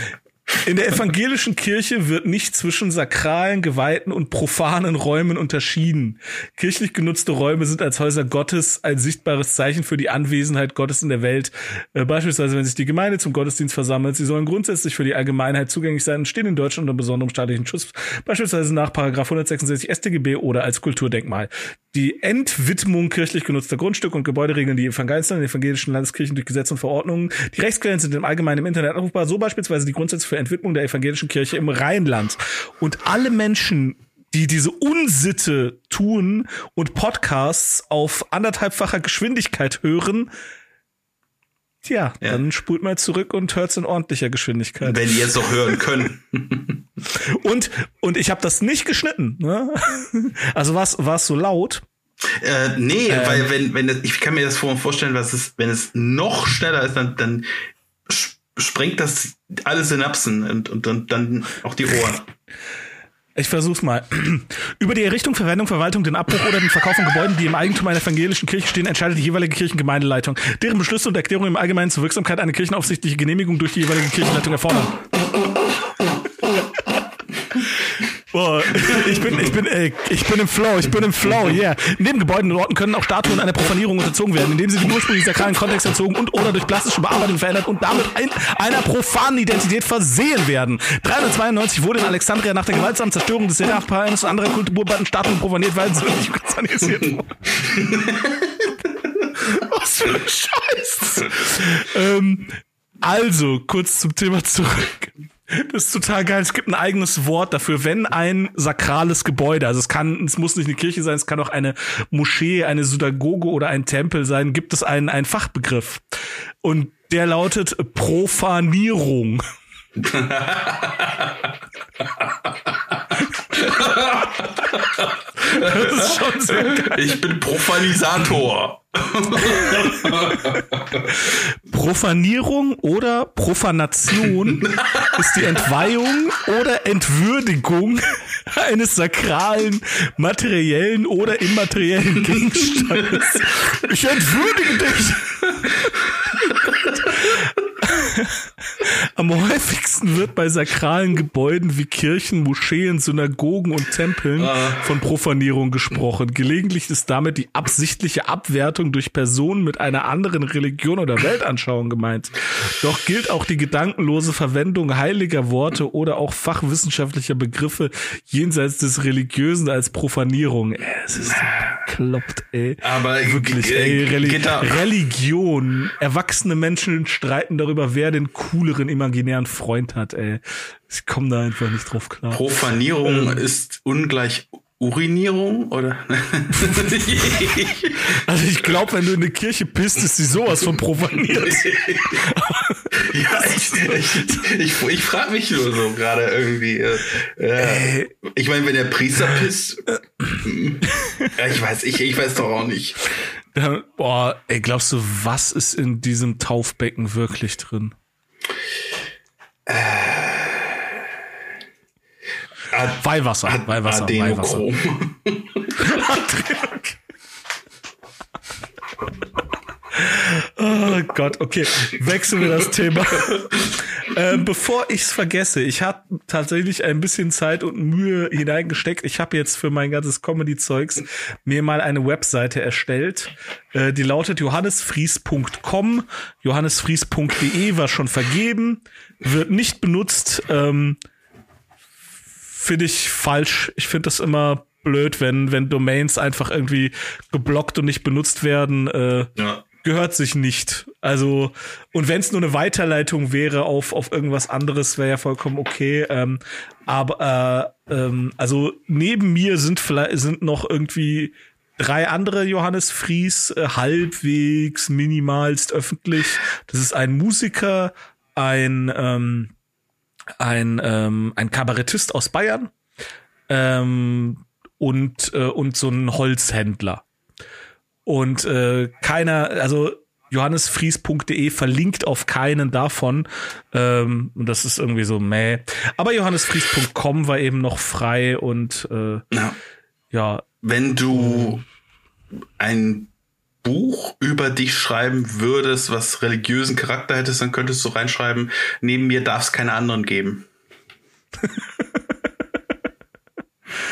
in der evangelischen Kirche wird nicht zwischen sakralen, geweihten und profanen Räumen unterschieden. Kirchlich genutzte Räume sind als Häuser Gottes ein sichtbares Zeichen für die Anwesenheit Gottes in der Welt. Äh, beispielsweise, wenn sich die Gemeinde zum Gottesdienst versammelt. Sie sollen grundsätzlich für die Allgemeinheit zugänglich sein und stehen in Deutschland unter besonderem staatlichen Schutz, beispielsweise nach Paragraph 166 StGB oder als Kulturdenkmal. Die Entwidmung kirchlich genutzter Grundstücke und Gebäude regeln die evangelischen, evangelischen Landeskirchen durch Gesetze und Verordnungen. Die Rechtsquellen sind im Allgemeinen im Internet abrufbar, so beispielsweise die Grundsätze für Entwidmung der evangelischen Kirche im Rheinland. Und alle Menschen, die diese Unsitte tun und Podcasts auf anderthalbfacher Geschwindigkeit hören, Tja, ja. dann spult mal zurück und hört's in ordentlicher Geschwindigkeit. Wenn ihr es auch hören können. und, und ich habe das nicht geschnitten. Ne? Also war es so laut? Äh, nee, ähm, weil wenn, wenn das, ich kann mir das vorstellen, was es, wenn es noch schneller ist, dann, dann sprengt das alle Synapsen und, und, und dann auch die Ohren. Ich versuch's mal. Über die Errichtung, Verwendung, Verwaltung, den Abbruch oder den Verkauf von Gebäuden, die im Eigentum einer evangelischen Kirche stehen, entscheidet die jeweilige Kirchengemeindeleitung. Deren Beschlüsse und Erklärungen im Allgemeinen zur Wirksamkeit einer kirchenaufsichtliche Genehmigung durch die jeweilige Kirchenleitung erfordern. Boah, ich bin, ich bin, ey, ich bin im Flow, ich bin im Flow, yeah. Neben Gebäuden und Orten können auch Statuen einer Profanierung unterzogen werden, indem sie dem ursprünglich sakralen Kontext entzogen und oder durch plastische Bearbeitung verändert und damit ein, einer profanen Identität versehen werden. 392 wurde in Alexandria nach der gewaltsamen Zerstörung des Serapalms und anderer Kulturbauten Statuen profaniert, weil sie nicht sanisiert wurden. Was für ein Scheiß. ähm, also, kurz zum Thema zurück. Das ist total geil. Es gibt ein eigenes Wort dafür, wenn ein sakrales Gebäude, also es kann, es muss nicht eine Kirche sein, es kann auch eine Moschee, eine Synagoge oder ein Tempel sein, gibt es einen, einen Fachbegriff. Und der lautet Profanierung. Das ist schon sehr geil. Ich bin Profanisator. Profanierung oder Profanation ist die Entweihung oder Entwürdigung eines sakralen, materiellen oder immateriellen Gegenstandes. Ich entwürdige dich. Am häufigsten wird bei sakralen Gebäuden wie Kirchen, Moscheen, Synagogen und Tempeln ah. von Profanierung gesprochen. Gelegentlich ist damit die absichtliche Abwertung durch Personen mit einer anderen Religion oder Weltanschauung gemeint. Doch gilt auch die gedankenlose Verwendung heiliger Worte oder auch fachwissenschaftlicher Begriffe jenseits des Religiösen als Profanierung. Es ist kloppt, ey. Aber wirklich, ey, Reli Religion. Erwachsene Menschen streiten darüber, wer den cooleren imaginären Freund hat, ey. Ich komme da einfach nicht drauf klar. Profanierung ähm, ist ungleich Urinierung oder? also ich glaube, wenn du in eine Kirche bist, ist sie sowas von profaniert. ja, ich, ich, ich, ich frage mich nur so gerade irgendwie. Äh, äh, ich meine, wenn der Priester pisst, äh, ich weiß, ich, ich weiß doch auch nicht. boah, ey, glaubst du, was ist in diesem Taufbecken wirklich drin? Äh Ad Weihwasser, Ad Weihwasser, Adenochrom. Weihwasser. oh Gott, okay, wechseln wir das Thema. äh, bevor ich's vergesse, ich habe tatsächlich ein bisschen Zeit und Mühe hineingesteckt. Ich habe jetzt für mein ganzes Comedy-Zeugs mir mal eine Webseite erstellt. Äh, die lautet johannesfries.com. Johannesfries.de war schon vergeben, wird nicht benutzt. Ähm, finde ich falsch. Ich finde das immer blöd, wenn, wenn Domains einfach irgendwie geblockt und nicht benutzt werden. Äh, ja. Gehört sich nicht. Also, und wenn es nur eine Weiterleitung wäre auf, auf irgendwas anderes, wäre ja vollkommen okay. Ähm, aber äh, ähm, also neben mir sind vielleicht sind noch irgendwie drei andere Johannes Fries äh, halbwegs minimalst öffentlich. Das ist ein Musiker, ein ähm, ein, ähm, ein Kabarettist aus Bayern ähm, und, äh, und so ein Holzhändler. Und äh, keiner, also johannesfries.de verlinkt auf keinen davon. Ähm, und das ist irgendwie so meh. Aber johannesfries.com war eben noch frei und äh, ja. ja. Wenn du ein Buch über dich schreiben würdest, was religiösen Charakter hättest, dann könntest du reinschreiben, neben mir darf es keine anderen geben.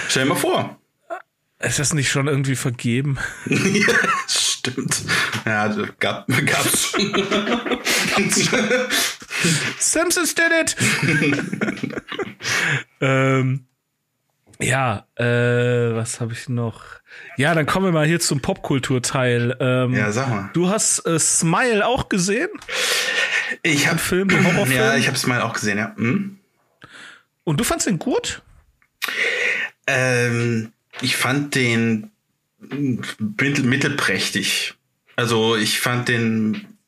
Stell dir mal vor. Ist das nicht schon irgendwie vergeben? ja, stimmt. Ja, gab, gab's schon. Simpsons did it! ähm, ja, äh, was habe ich noch? Ja, dann kommen wir mal hier zum Popkulturteil. Ähm, ja, sag mal. Du hast äh, Smile auch gesehen? Ich habe Film, den Horrorfilm. Ja, ich habe Smile auch gesehen, ja. Hm? Und du fandst ihn gut? Ähm, ich fand den mittel, mittelprächtig. Also ich fand den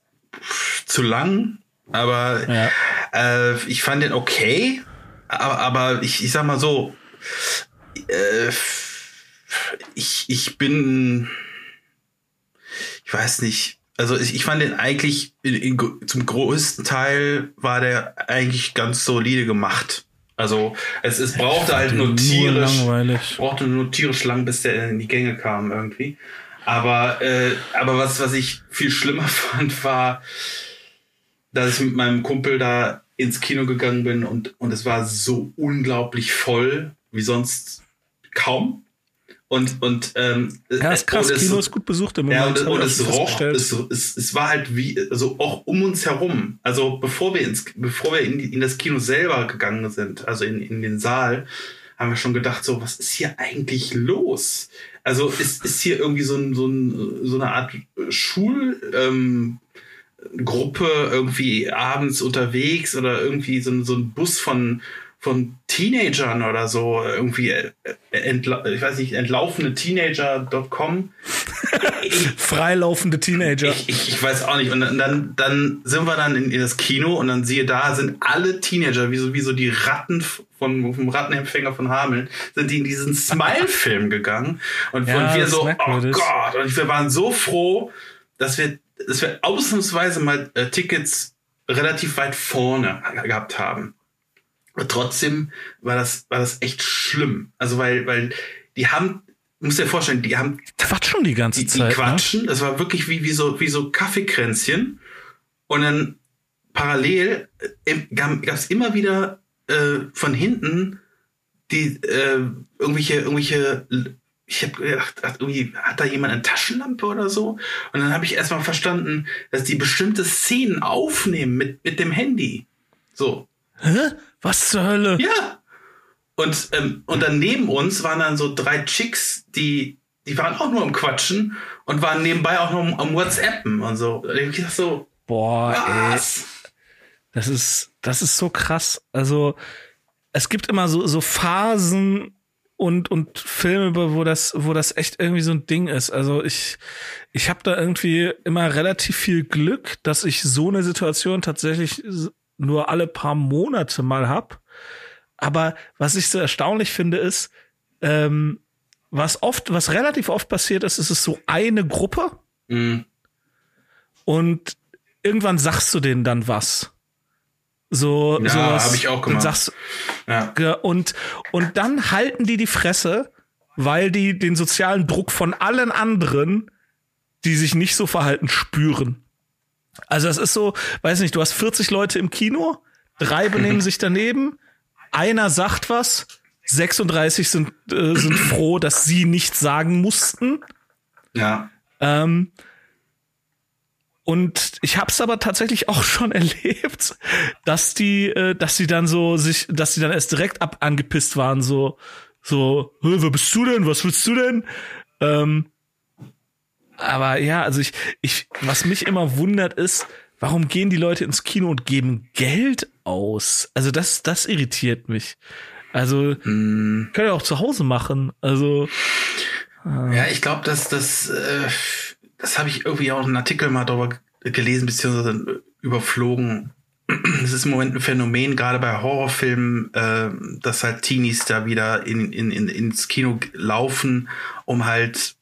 zu lang, aber ja. äh, ich fand den okay. Aber, aber ich, ich sag mal so, äh, ich, ich bin, ich weiß nicht, also ich, ich fand den eigentlich in, in, zum größten Teil war der eigentlich ganz solide gemacht. Also es, es brauchte halt nur tierisch, brauchte nur tierisch lang, bis der in die Gänge kam irgendwie. Aber äh, aber was was ich viel schlimmer fand war, dass ich mit meinem Kumpel da ins Kino gegangen bin und und es war so unglaublich voll wie sonst kaum. Und, und, ähm, ja, ist krass, es, Kino ist gut besucht im Ja, und, und es roch, es, es, es war halt wie, also auch um uns herum. Also bevor wir ins, bevor wir in, in das Kino selber gegangen sind, also in, in den Saal, haben wir schon gedacht, so, was ist hier eigentlich los? Also ist, ist hier irgendwie so, ein, so, ein, so eine Art Schul, ähm, irgendwie abends unterwegs oder irgendwie so, so ein Bus von, von Teenagern oder so, irgendwie, äh, ich weiß nicht, entlaufene Teenager.com. Freilaufende Teenager. Ich, ich, ich, weiß auch nicht. Und dann, dann sind wir dann in, in, das Kino und dann siehe da, sind alle Teenager, wie so, wie so die Ratten von, vom Rattenempfänger von Hameln, sind die in diesen Smile-Film gegangen. Und, ja, und wir so, oh Gott, und wir waren so froh, dass wir, dass wir ausnahmsweise mal äh, Tickets relativ weit vorne gehabt haben. Trotzdem war das, war das echt schlimm. Also weil, weil die haben, muss dir vorstellen, die haben quatschen die ganze die, Zeit. Die quatschen. Ne? Das war wirklich wie, wie so, wie so Kaffeekränzchen. Und dann parallel äh, gab es immer wieder äh, von hinten die äh, irgendwelche, irgendwelche ich habe gedacht, irgendwie hat da jemand eine Taschenlampe oder so? Und dann habe ich erstmal verstanden, dass die bestimmte Szenen aufnehmen mit, mit dem Handy. So. Hä? Was zur Hölle? Ja. Und, ähm, und dann neben uns waren dann so drei Chicks, die, die waren auch nur am Quatschen und waren nebenbei auch noch am WhatsAppen und so. Ich dachte so, boah, was? ey. Das ist, das ist so krass. Also, es gibt immer so, so Phasen und, und Filme, wo das, wo das echt irgendwie so ein Ding ist. Also ich, ich habe da irgendwie immer relativ viel Glück, dass ich so eine Situation tatsächlich nur alle paar Monate mal hab. Aber was ich so erstaunlich finde, ist, ähm, was oft, was relativ oft passiert ist, ist es so eine Gruppe. Mhm. Und irgendwann sagst du denen dann was. So, ja, sowas. habe ich auch gemacht. Und, sagst, ja. und, und dann halten die die Fresse, weil die den sozialen Druck von allen anderen, die sich nicht so verhalten, spüren. Also es ist so, weiß nicht, du hast 40 Leute im Kino, drei benehmen sich daneben, einer sagt was, 36 sind, äh, sind froh, dass sie nichts sagen mussten. Ja. Ähm, und ich habe es aber tatsächlich auch schon erlebt, dass die, äh, dass sie dann so sich, dass sie dann erst direkt ab angepisst waren, so, so, wer bist du denn? Was willst du denn? Ähm, aber ja, also ich, ich, was mich immer wundert ist, warum gehen die Leute ins Kino und geben Geld aus? Also das, das irritiert mich. Also hm. können ja auch zu Hause machen. Also äh. ja, ich glaube, dass das, äh, das habe ich irgendwie auch einen Artikel mal darüber gelesen beziehungsweise überflogen. Es ist im Moment ein Phänomen, gerade bei Horrorfilmen, äh, dass halt Teenies da wieder in, in, in, ins Kino laufen, um halt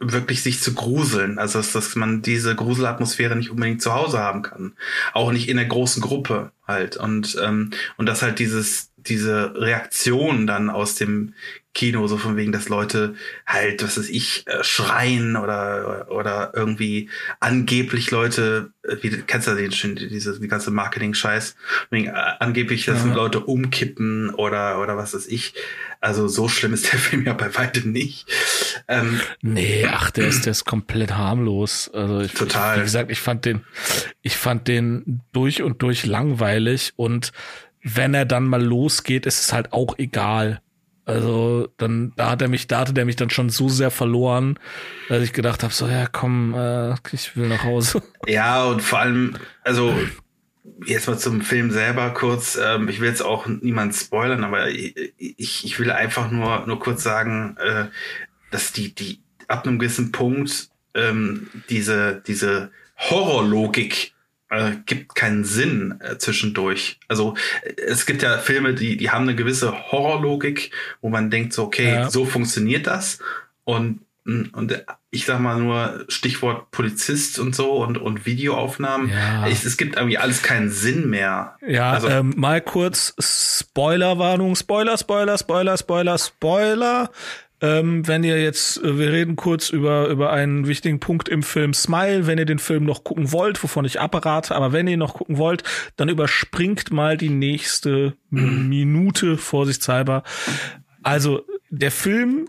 wirklich sich zu gruseln. Also dass, dass man diese Gruselatmosphäre nicht unbedingt zu Hause haben kann. Auch nicht in der großen Gruppe. halt. Und, ähm, und dass halt dieses, diese Reaktion dann aus dem Kino, so von wegen, dass Leute halt, was weiß ich, äh, schreien oder, oder irgendwie angeblich Leute, äh, wie kennst du den schon, diese die ganze Marketing-Scheiß, äh, angeblich, dass ja. Leute umkippen oder, oder was weiß ich. Also so schlimm ist der Film ja bei weitem nicht. Ähm, nee, ach, der ist, der ist komplett harmlos. Also ich, total. Ich, wie gesagt, ich fand den, ich fand den durch und durch langweilig und wenn er dann mal losgeht, ist es halt auch egal. Also dann, da hat er mich, da hatte der mich dann schon so sehr verloren, dass ich gedacht habe, so ja komm, äh, ich will nach Hause. Ja und vor allem, also jetzt mal zum Film selber kurz. Ähm, ich will jetzt auch niemand spoilern, aber ich, ich will einfach nur nur kurz sagen, äh, dass die die ab einem gewissen Punkt ähm, diese diese Horrorlogik äh, gibt keinen Sinn äh, zwischendurch. Also äh, es gibt ja Filme, die, die haben eine gewisse Horrorlogik, wo man denkt so, okay, ja. so funktioniert das. Und, und ich sag mal nur Stichwort Polizist und so und, und Videoaufnahmen. Ja. Es, es gibt irgendwie alles keinen Sinn mehr. Ja, also, ähm, mal kurz Spoilerwarnung, Spoiler, Spoiler, Spoiler, Spoiler, Spoiler. Ähm, wenn ihr jetzt, äh, wir reden kurz über, über einen wichtigen Punkt im Film Smile, wenn ihr den Film noch gucken wollt, wovon ich abrate, aber wenn ihr noch gucken wollt, dann überspringt mal die nächste Minute, vorsichtshalber. Also, der Film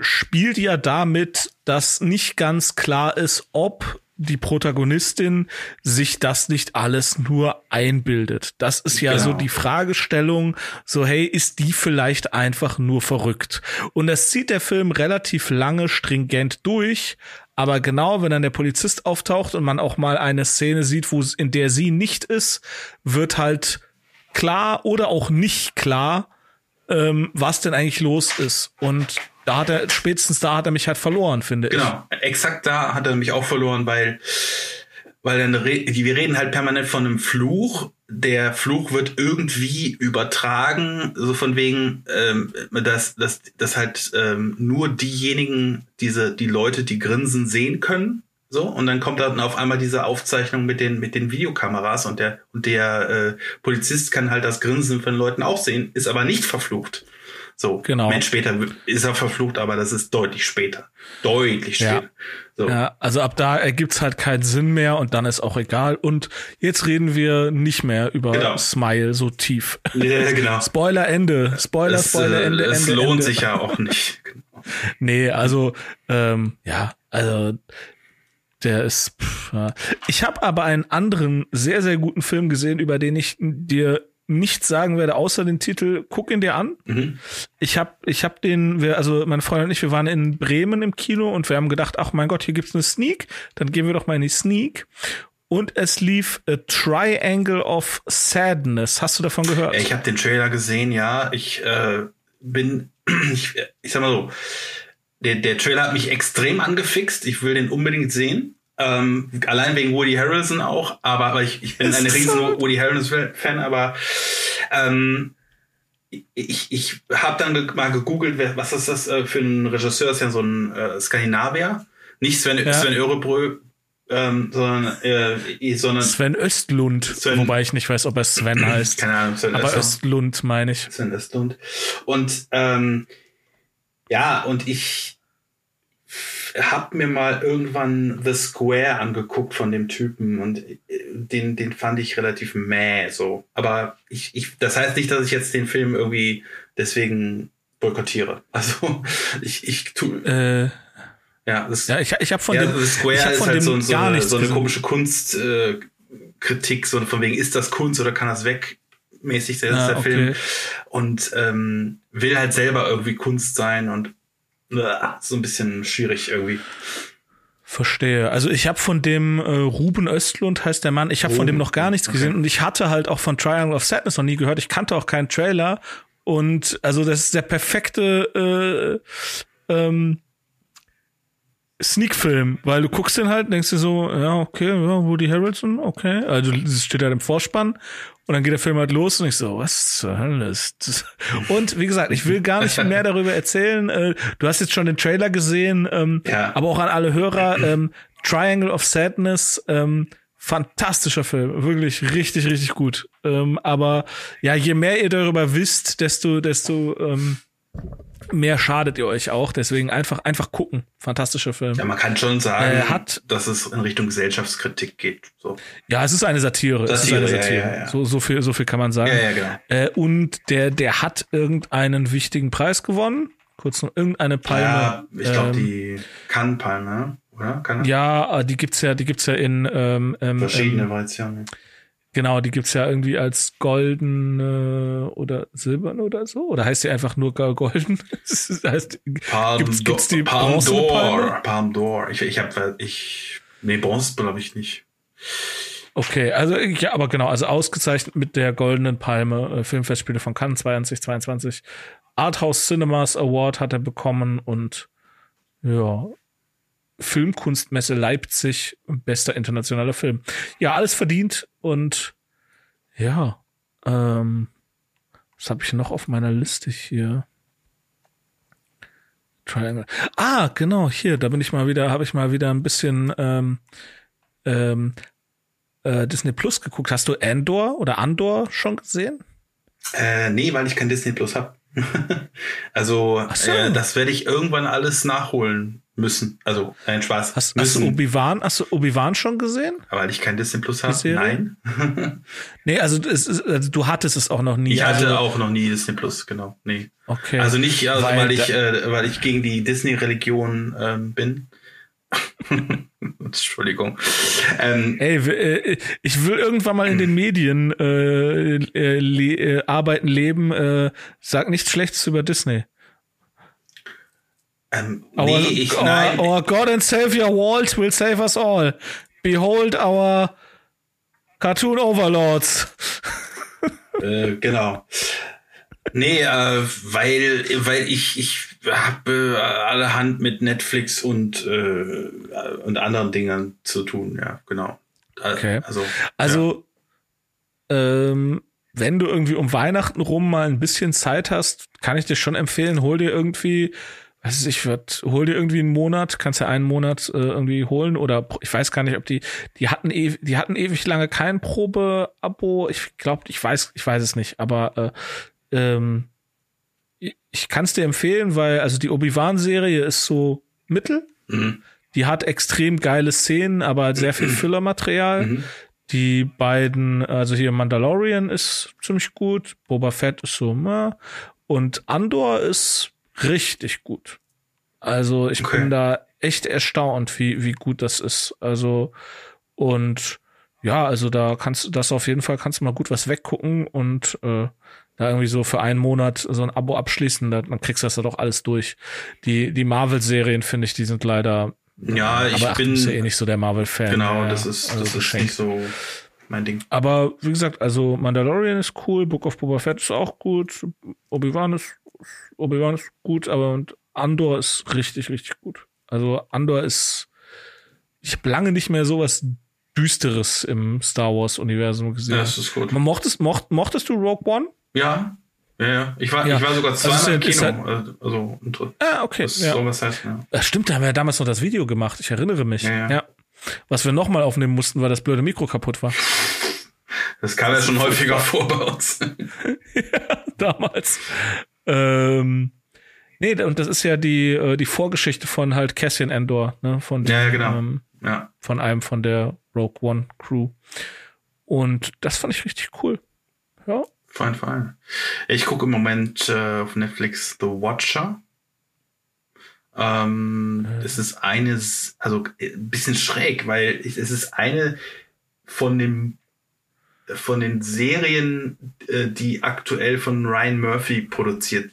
spielt ja damit, dass nicht ganz klar ist, ob die Protagonistin sich das nicht alles nur einbildet. Das ist ja genau. so die Fragestellung, so hey, ist die vielleicht einfach nur verrückt? Und das zieht der Film relativ lange stringent durch, aber genau, wenn dann der Polizist auftaucht und man auch mal eine Szene sieht, wo in der sie nicht ist, wird halt klar oder auch nicht klar, ähm, was denn eigentlich los ist. Und da hat er, spätestens da hat er mich halt verloren, finde genau. ich. Genau, exakt da hat er mich auch verloren, weil, weil dann, wir reden halt permanent von einem Fluch. Der Fluch wird irgendwie übertragen, so von wegen, ähm, dass, dass, dass halt ähm, nur diejenigen, diese, die Leute, die grinsen, sehen können. So, und dann kommt dann auf einmal diese Aufzeichnung mit den, mit den Videokameras und der, und der äh, Polizist kann halt das Grinsen von Leuten auch sehen, ist aber nicht verflucht. So, genau. Mensch, später ist er verflucht, aber das ist deutlich später. Deutlich später. Ja. So. ja, also ab da ergibt's halt keinen Sinn mehr und dann ist auch egal. Und jetzt reden wir nicht mehr über genau. Smile so tief. Ja, genau. Spoiler Ende. Spoiler, es, Spoiler, äh, Ende. Es lohnt Ende. sich ja auch nicht. nee, also, ähm, ja, also der ist. Pff, ja. Ich habe aber einen anderen sehr, sehr guten Film gesehen, über den ich dir nichts sagen werde, außer den Titel, guck ihn dir an. Mhm. Ich habe ich hab den, wir, also meine Freundin und ich, wir waren in Bremen im Kino und wir haben gedacht, ach mein Gott, hier gibt's eine Sneak, dann gehen wir doch mal in die Sneak. Und es lief A Triangle of Sadness. Hast du davon gehört? Ich habe den Trailer gesehen, ja. Ich äh, bin, ich, ich sag mal so, der, der Trailer hat mich extrem angefixt. Ich will den unbedingt sehen. Ähm, allein wegen Woody Harrelson auch, aber, aber ich, ich bin ein riesen so. Woody Harrelson-Fan, aber ähm, ich, ich habe dann mal gegoogelt, was ist das äh, für ein Regisseur? Ist ja so ein äh, Skandinavier. Nicht Sven, ja. Sven Örebrö, ähm, sondern, äh, sondern Sven Östlund, Sven, wobei ich nicht weiß, ob er Sven heißt. Keine Ahnung, Sven aber Östlund meine ich. Sven Östlund. Und ähm, ja, und ich hab mir mal irgendwann The Square angeguckt von dem Typen und äh, den, den fand ich relativ mäh so. Aber ich, ich, das heißt nicht, dass ich jetzt den Film irgendwie deswegen boykottiere. Also ich, ich tu. Äh, ja, das, ja, ich, ich habe von ja, dem The Square ich hab ist von halt dem so, so, gar eine, so eine komische Kunstkritik, äh, so von wegen, ist das Kunst oder kann das weg? Mäßig ist Ah, der okay. Film und ähm, will halt selber irgendwie Kunst sein und äh, so ein bisschen schwierig irgendwie. Verstehe. Also ich habe von dem äh, Ruben Östlund heißt der Mann, ich habe von dem noch gar nichts gesehen Okay. und ich hatte halt auch von Triangle of Sadness noch nie gehört. Ich kannte auch keinen Trailer und also das ist der perfekte äh, ähm, Sneak-Film, weil du guckst den halt, und denkst dir so, ja, okay, ja, Woody Harrelson, okay. Also das steht halt im Vorspann und dann geht der Film halt los und ich so, was zur Hölle ist das? Und wie gesagt, ich will gar nicht mehr darüber erzählen. Äh, Du hast jetzt schon den Trailer gesehen, ähm, Ja. aber auch an alle Hörer, ähm, Triangle of Sadness, ähm, fantastischer Film, wirklich richtig, richtig gut. Ähm, aber ja, je mehr ihr darüber wisst, desto, desto ähm, mehr schadet ihr euch auch. Deswegen einfach, einfach gucken. Fantastischer Film. Ja, man kann schon sagen, äh, hat, dass es in Richtung Gesellschaftskritik geht. So. Ja, es ist eine Satire. Satire ist eine Satire. Ja, ja, ja. So, so viel, so viel kann man sagen. Ja, ja, genau. Äh, und der, der hat irgendeinen wichtigen Preis gewonnen. Kurz noch irgendeine Palme. Ja, ich glaube ähm, die Cannes-Palme oder? Keine? Ja, äh, die gibt's ja, die gibt's ja in ähm, ähm, verschiedene ähm, Variationen. Genau, die gibt's ja irgendwie als golden oder silbern oder so. Oder heißt die einfach nur golden? das heißt, Palm gibt's, gibt's die Palm d'Or. Palm d'Or. Ich, ich habe, ich, nee, Bronze glaube ich nicht. Okay, also ja, aber genau, also ausgezeichnet mit der goldenen Palme äh, Filmfestspiele von Cannes 2022. Arthouse Cinemas Award hat er bekommen und ja, Filmkunstmesse Leipzig, bester internationaler Film. Ja, alles verdient und ja, ähm, was habe ich noch auf meiner Liste hier? Triangle. Ah, genau, hier, da bin ich mal wieder, habe ich mal wieder ein bisschen ähm, ähm, äh, Disney Plus geguckt. Hast du Andor oder Andor schon gesehen? Äh, nee, weil ich kein Disney Plus hab. also, so. äh, das werde ich irgendwann alles nachholen müssen. Also, ein Spaß. Hast, hast du Obi-Wan, hast du Obi-Wan schon gesehen? weil ich kein Disney Plus habe? Nein. nee, also, ist, also, du hattest es auch noch nie. Ich hatte also, auch noch nie Disney Plus, genau. Nee. Okay. Also nicht, also weil, weil ich, äh, weil ich gegen die Disney-Religion ähm, bin. Entschuldigung. Ähm, Ey, äh, ich will irgendwann mal in den Medien äh, äh, le äh, arbeiten, leben. Äh, sag nichts Schlechtes über Disney. Ähm, our, nee, ich, our, nein. Our God and Savior Walt will save us all. Behold our Cartoon Overlords. äh, genau. Nee, äh, weil, weil ich, ich habe äh, allerhand mit Netflix und, äh, und anderen Dingern zu tun, ja, genau. Okay. Also, also ja. ähm, wenn du irgendwie um Weihnachten rum mal ein bisschen Zeit hast, kann ich dir schon empfehlen, hol dir irgendwie weiß ich, würd, hol dir irgendwie einen Monat, kannst ja einen Monat äh, irgendwie holen oder ich weiß gar nicht, ob die, die hatten ewig, die hatten ewig lange kein Probe-Abo. Ich glaube, ich weiß, ich weiß es nicht, aber äh, ähm, ich kann es dir empfehlen, weil also die Obi-Wan-Serie ist so mittel. Mhm. Die hat extrem geile Szenen, aber sehr viel Füllermaterial. Mhm. Die beiden, also hier Mandalorian ist ziemlich gut, Boba Fett ist so, na, und Andor ist richtig gut. Also ich okay. bin da echt erstaunt, wie, wie gut das ist. Also, und ja, also da kannst du das auf jeden Fall kannst du mal gut was weggucken und äh, da irgendwie so für einen Monat so ein Abo abschließen, da, dann kriegst du das da doch alles durch. Die, die Marvel-Serien, finde ich, die sind leider. Ja, ich aber, ach, bin. Ja eh nicht so der Marvel-Fan. Genau, ja, das ist, also das ist nicht so mein Ding. Aber wie gesagt, also Mandalorian ist cool, Book of Boba Fett ist auch gut, Obi-Wan ist Obi-Wan ist gut, aber und Andor ist richtig, richtig gut. Also Andor ist, ich habe lange nicht mehr sowas Düsteres im Star Wars Universum gesehen. Ja, das ist gut. Mochtest, mocht, mochtest du Rogue One? Ja. Ja, ja. Ich war, ja. ich war sogar zweimal also im Kino. Halt, also, ah, okay. Das ja. sowas heißt, ja. Das stimmt, da haben wir ja damals noch das Video gemacht. Ich erinnere mich. Ja. ja. Was wir nochmal aufnehmen mussten, weil das blöde Mikro kaputt war. Das kam ja schon häufiger vor bei uns. ja, damals. Ähm, nee, und das ist ja die, äh, die Vorgeschichte von halt Cassian Endor, ne? Von dem, ja, genau. Ähm, ja. Von einem von der Rogue One Crew. Und das fand ich richtig cool. Ja. Fein, fein. Ich gucke im Moment äh, auf Netflix The Watcher. Ähm, äh. Es ist eines, also ein äh, bisschen schräg, weil es ist eine von dem von den Serien, äh, die aktuell von Ryan Murphy produziert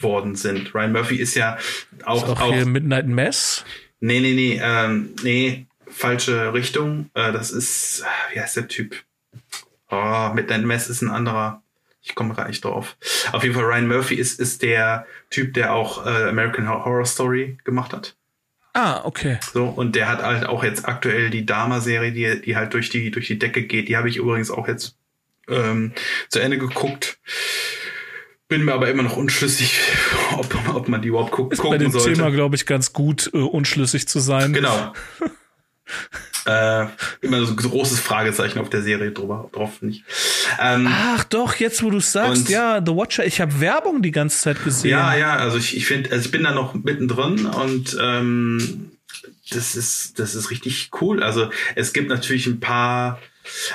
worden sind. Ryan Murphy ist ja auch. Ist auch, auch hier Midnight Mess? Nee, nee, nee, ähm, nee, falsche Richtung. Äh, das ist, wie heißt der Typ? Oh, Midnight Mess ist ein anderer. Ich komme gerade nicht drauf. Auf jeden Fall, Ryan Murphy ist, ist der Typ, der auch äh, American Horror Story gemacht hat. Ah, okay. So, und der hat halt auch jetzt aktuell die Dama-Serie, die, die halt durch die, durch die Decke geht. Die habe ich übrigens auch jetzt ähm, zu Ende geguckt. Bin mir aber immer noch unschlüssig, ob, ob man die überhaupt gucken Ist bei dem sollte. Thema, glaube ich, ganz gut, uh, unschlüssig zu sein. Genau. Äh, immer so ein großes Fragezeichen auf der Serie drüber, drauf nicht. Ähm, Ach doch, jetzt wo du sagst, ja, The Watcher, ich habe Werbung die ganze Zeit gesehen. Ja, ja, also ich, ich finde, also ich bin da noch mittendrin und ähm, das ist, das ist richtig cool. Also es gibt natürlich ein paar,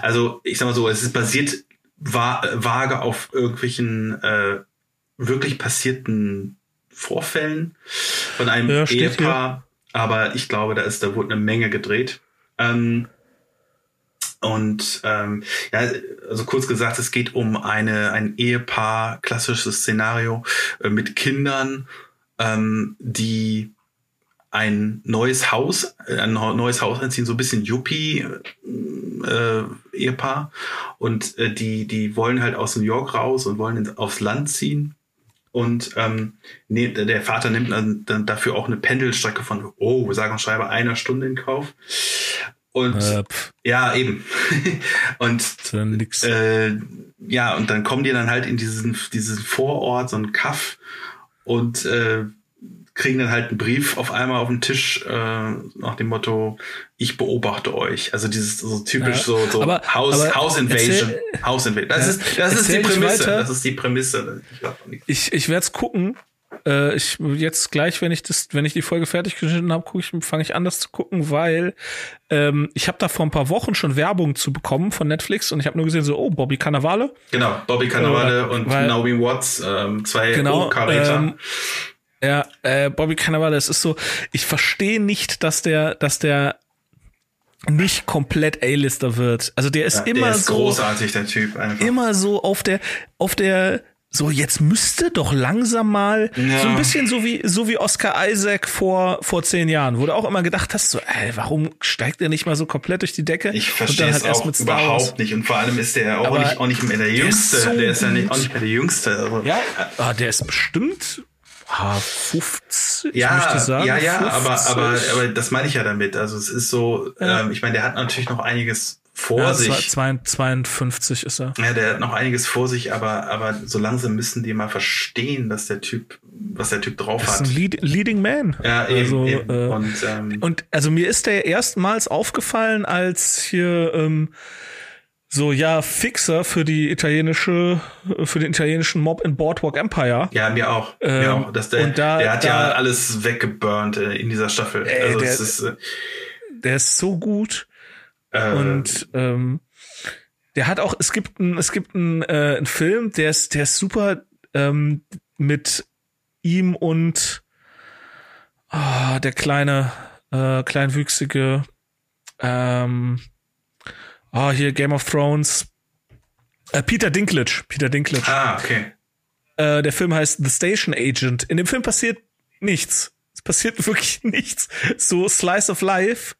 also ich sag mal so, es ist basiert vage auf irgendwelchen äh, wirklich passierten Vorfällen von einem ja, Ehepaar. Aber ich glaube, da ist, da wurde eine Menge gedreht. Ähm, und ähm, ja, also kurz gesagt, es geht um eine ein Ehepaar, klassisches Szenario äh, mit Kindern, ähm, die ein neues Haus, ein neues Haus einziehen, so ein bisschen Yuppie äh, Ehepaar. Und äh, die die wollen halt aus New York raus und wollen ins, aufs Land ziehen und ähm, nee, der Vater nimmt dann, dann dafür auch eine Pendelstrecke von oh, sagen und schreibe einer Stunde in Kauf. Und äh, ja eben. Und äh, ja und dann kommen die dann halt in diesen diesen Vorort so ein Kaff. Und äh, kriegen dann halt einen Brief auf einmal auf den Tisch äh, nach dem Motto, ich beobachte euch. Also dieses so typisch ja, so, so aber, House, aber House Invasion. Erzähl, House Invasion. Das, ja, ist, das ist die Prämisse. Das ist die Prämisse. Ich, ich werde es gucken. Äh, ich jetzt gleich, wenn ich das, wenn ich die Folge fertig geschnitten habe, gucke ich, fange ich an, das zu gucken, weil ähm, ich habe da vor ein paar Wochen schon Werbung zu bekommen von Netflix und ich habe nur gesehen so, oh Bobby Cannavale. Genau, Bobby Cannavale äh, und weil, Naomi Watts, ähm, zwei genau, ähm, ja, äh, Bobby Cannavale, es ist so, ich verstehe nicht, dass der, dass der nicht komplett A-Lister wird. Also der ist ja, immer der ist so großartig der Typ einfach. Immer so auf der auf der so jetzt müsste doch langsam mal ja. so ein bisschen so wie so wie Oscar Isaac vor vor zehn Jahren, wo du auch immer gedacht hast, so ey, warum steigt er nicht mal so komplett durch die Decke? Ich verstehe es halt auch überhaupt nicht und vor allem ist der auch nicht auch nicht mehr der Jüngste, der ist, so der ist ja nicht, auch nicht mehr der Jüngste. Also. Ja, ah, der ist bestimmt 50, ja, möchte sagen. Ja, ja, 50. aber, aber, aber das meine ich ja damit. Also es ist so, ja. ähm, ich meine, der hat natürlich noch einiges vor ja, sich. 52 ist er. Ja, der hat noch einiges vor sich, aber, aber so langsam müssen die mal verstehen, dass der Typ, was der Typ drauf das hat. Ist ein Lead, Leading Man. Ja, eben, also, eben. Äh, und, ähm, und also mir ist der erstmals aufgefallen, als hier ähm, so, ja, Fixer für die italienische, für den italienischen Mob in Boardwalk Empire. Ja, mir auch. Ähm, mir auch. Das, der, und da, der hat da, ja alles weggeburnt äh, in dieser Staffel. Ey, also, der, ist, äh, der ist so gut. Äh, und ähm, der hat auch, es gibt ein, es gibt ein, äh, einen Film, der ist, der ist super ähm, mit ihm und oh, der kleine, äh, kleinwüchsige ähm, oh, hier Game of Thrones. Äh, Peter Dinklage. Peter Dinklage. Ah, okay. Äh, der Film heißt The Station Agent. In dem Film passiert nichts. Es passiert wirklich nichts. So Slice of Life,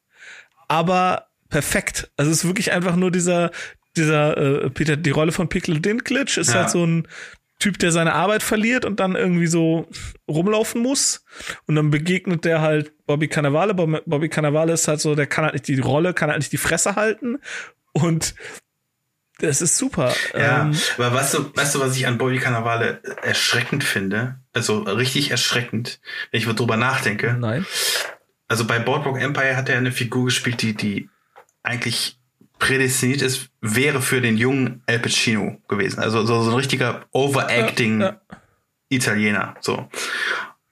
aber perfekt. Also es ist wirklich einfach nur dieser, dieser äh, Peter, die Rolle von Peter Dinklage ist ja. halt so ein Typ, der seine Arbeit verliert und dann irgendwie so rumlaufen muss. Und dann begegnet der halt Bobby Cannavale. Bobby Cannavale ist halt so, der kann halt nicht die Rolle, kann halt nicht die Fresse halten. Und das ist super. Ja, ähm, aber weißt du, weißt du, was ich an Bobby Cannavale erschreckend finde? Also richtig erschreckend, wenn ich drüber nachdenke. Nein. Also bei Boardwalk Empire hat er eine Figur gespielt, die, die eigentlich prädestiniert ist, wäre für den jungen Al Pacino gewesen. Also so, so ein richtiger Overacting ja, ja. Italiener. So.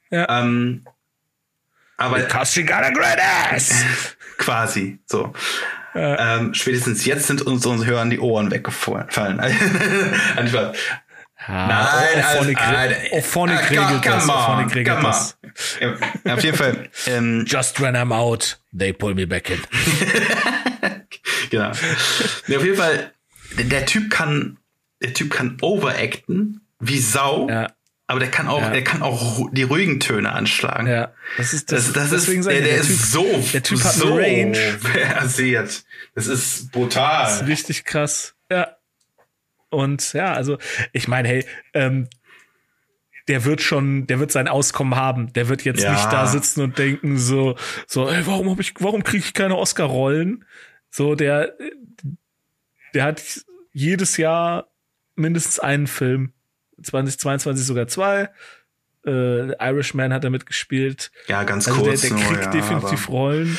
Ja. Ähm, aber Because she got a great ass. quasi. So. Ähm, spätestens jetzt sind uns unsere Hörern die Ohren weggefallen. Ja, Nein, Ophonic, also, Ophonic regelt das. Ophonic regelt das. Auf jeden Fall. Ähm, Just when I'm out, they pull me back in. genau. Ja, auf jeden Fall, der Typ kann, der Typ kann overacten wie Sau. Ja. Aber der kann auch, ja. der kann auch die ruhigen Töne anschlagen. Ja, das ist das. das, das ist, der, der, der, ist so, der Typ hat so Range. versiert. Das ist brutal. Das ist richtig krass. Ja. Und ja, also ich meine, hey, ähm, der wird schon, der wird sein Auskommen haben. Der wird jetzt ja. nicht da sitzen und denken so, so, ey, warum habe ich, warum kriege ich keine Oscar-Rollen? So, der, der hat jedes Jahr mindestens einen Film 2022 sogar zwei. Äh, Irishman hat er mitgespielt. Ja, ganz also kurz. Der, der kriegt nur, definitiv Rollen.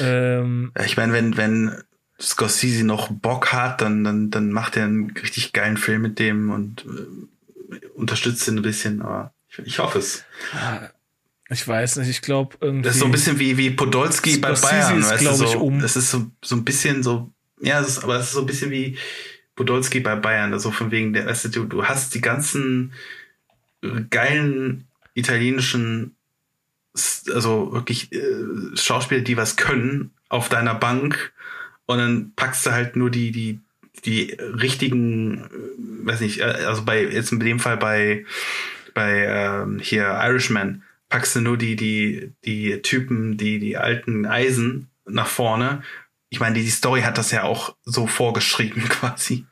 Ähm, ich meine, wenn, wenn Scorsese noch Bock hat, dann, dann, dann macht er einen richtig geilen Film mit dem und äh, unterstützt ihn ein bisschen, aber ich, ich hoffe es. Ich weiß nicht, ich glaube irgendwie. Das ist so ein bisschen wie, wie Podolski Scorsese bei Bayern, ist, weißt du, so, ich, um. Das ist so, so ein bisschen so, ja, ist, aber es ist so ein bisschen wie Podolski bei Bayern, also von wegen der, weißt du, du hast die ganzen geilen italienischen, also wirklich äh, Schauspieler, die was können, auf deiner Bank und dann packst du halt nur die, die, die richtigen, äh, weiß nicht, äh, also bei, jetzt in dem Fall bei, bei ähm, hier Irishman, packst du nur die, die, die Typen, die, die alten Eisen nach vorne. Ich meine, die, die Story hat das ja auch so vorgeschrieben quasi.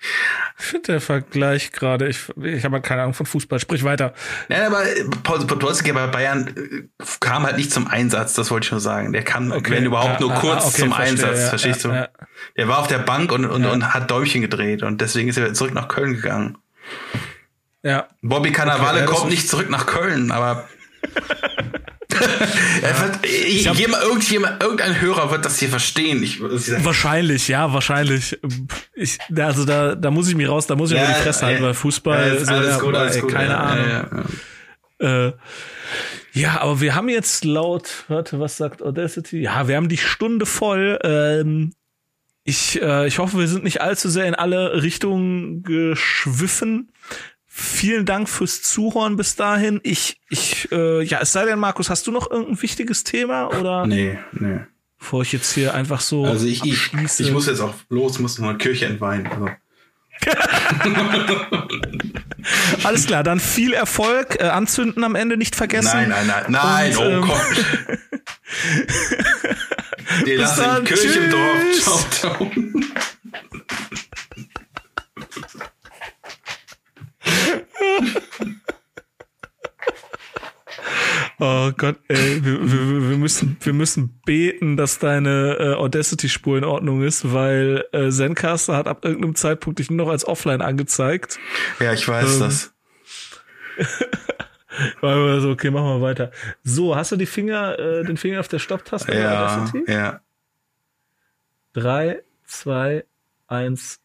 Ich finde der Vergleich gerade, ich, ich habe halt keine Ahnung von Fußball, sprich weiter. Ja, aber Paul Podolski bei Bayern äh, kam halt nicht zum Einsatz, das wollte ich nur sagen. Der kam, okay. wenn überhaupt, nur kurz okay, zum verstehe, Einsatz, ja, verstehst ja, du? Ja. Der war auf der Bank und, und, und hat Däumchen gedreht und deswegen ist er zurück nach Köln gegangen. Ja. Bobby Cannavale okay, kommt nicht zurück nach Köln, aber ja. ich, ich jemand, irgendjemand, irgendein Hörer wird das hier verstehen. Ich, wahrscheinlich, ja, wahrscheinlich. Ich, also da, da muss ich mich raus, da muss ich ja, die Fresse halten, weil Fußball ja, so, alles gut, alles gut, keine Ahnung. Äh, ja, aber wir haben jetzt laut, warte, was sagt Audacity? Ja, wir haben die Stunde voll. Ähm, ich, äh, ich hoffe, wir sind nicht allzu sehr in alle Richtungen geschwiffen. Vielen Dank fürs Zuhören bis dahin. Ich, ich, äh, ja, es sei denn, Markus, hast du noch irgendein wichtiges Thema oder? Nee, nee. Bevor ich jetzt hier einfach so. Also ich, ich, ich muss jetzt auch los, muss noch eine Kirche entweihen. Also. Alles klar, dann viel Erfolg. Äh, anzünden am Ende nicht vergessen. Nein, nein, nein, nein, Und, oh ähm, Gott. Die lassen Kirche im Dorf. Ciao, ciao. Oh Gott, ey, wir, wir, wir, müssen, wir müssen beten, dass deine äh, Audacity-Spur in Ordnung ist, weil äh, Zencaster hat ab irgendeinem Zeitpunkt dich nur noch als offline angezeigt. Ja, ich weiß ähm, das. war wir so, okay, machen wir weiter. So, hast du die Finger, äh, den Finger auf der Stopptaste? Ja, ja. Drei, zwei, eins.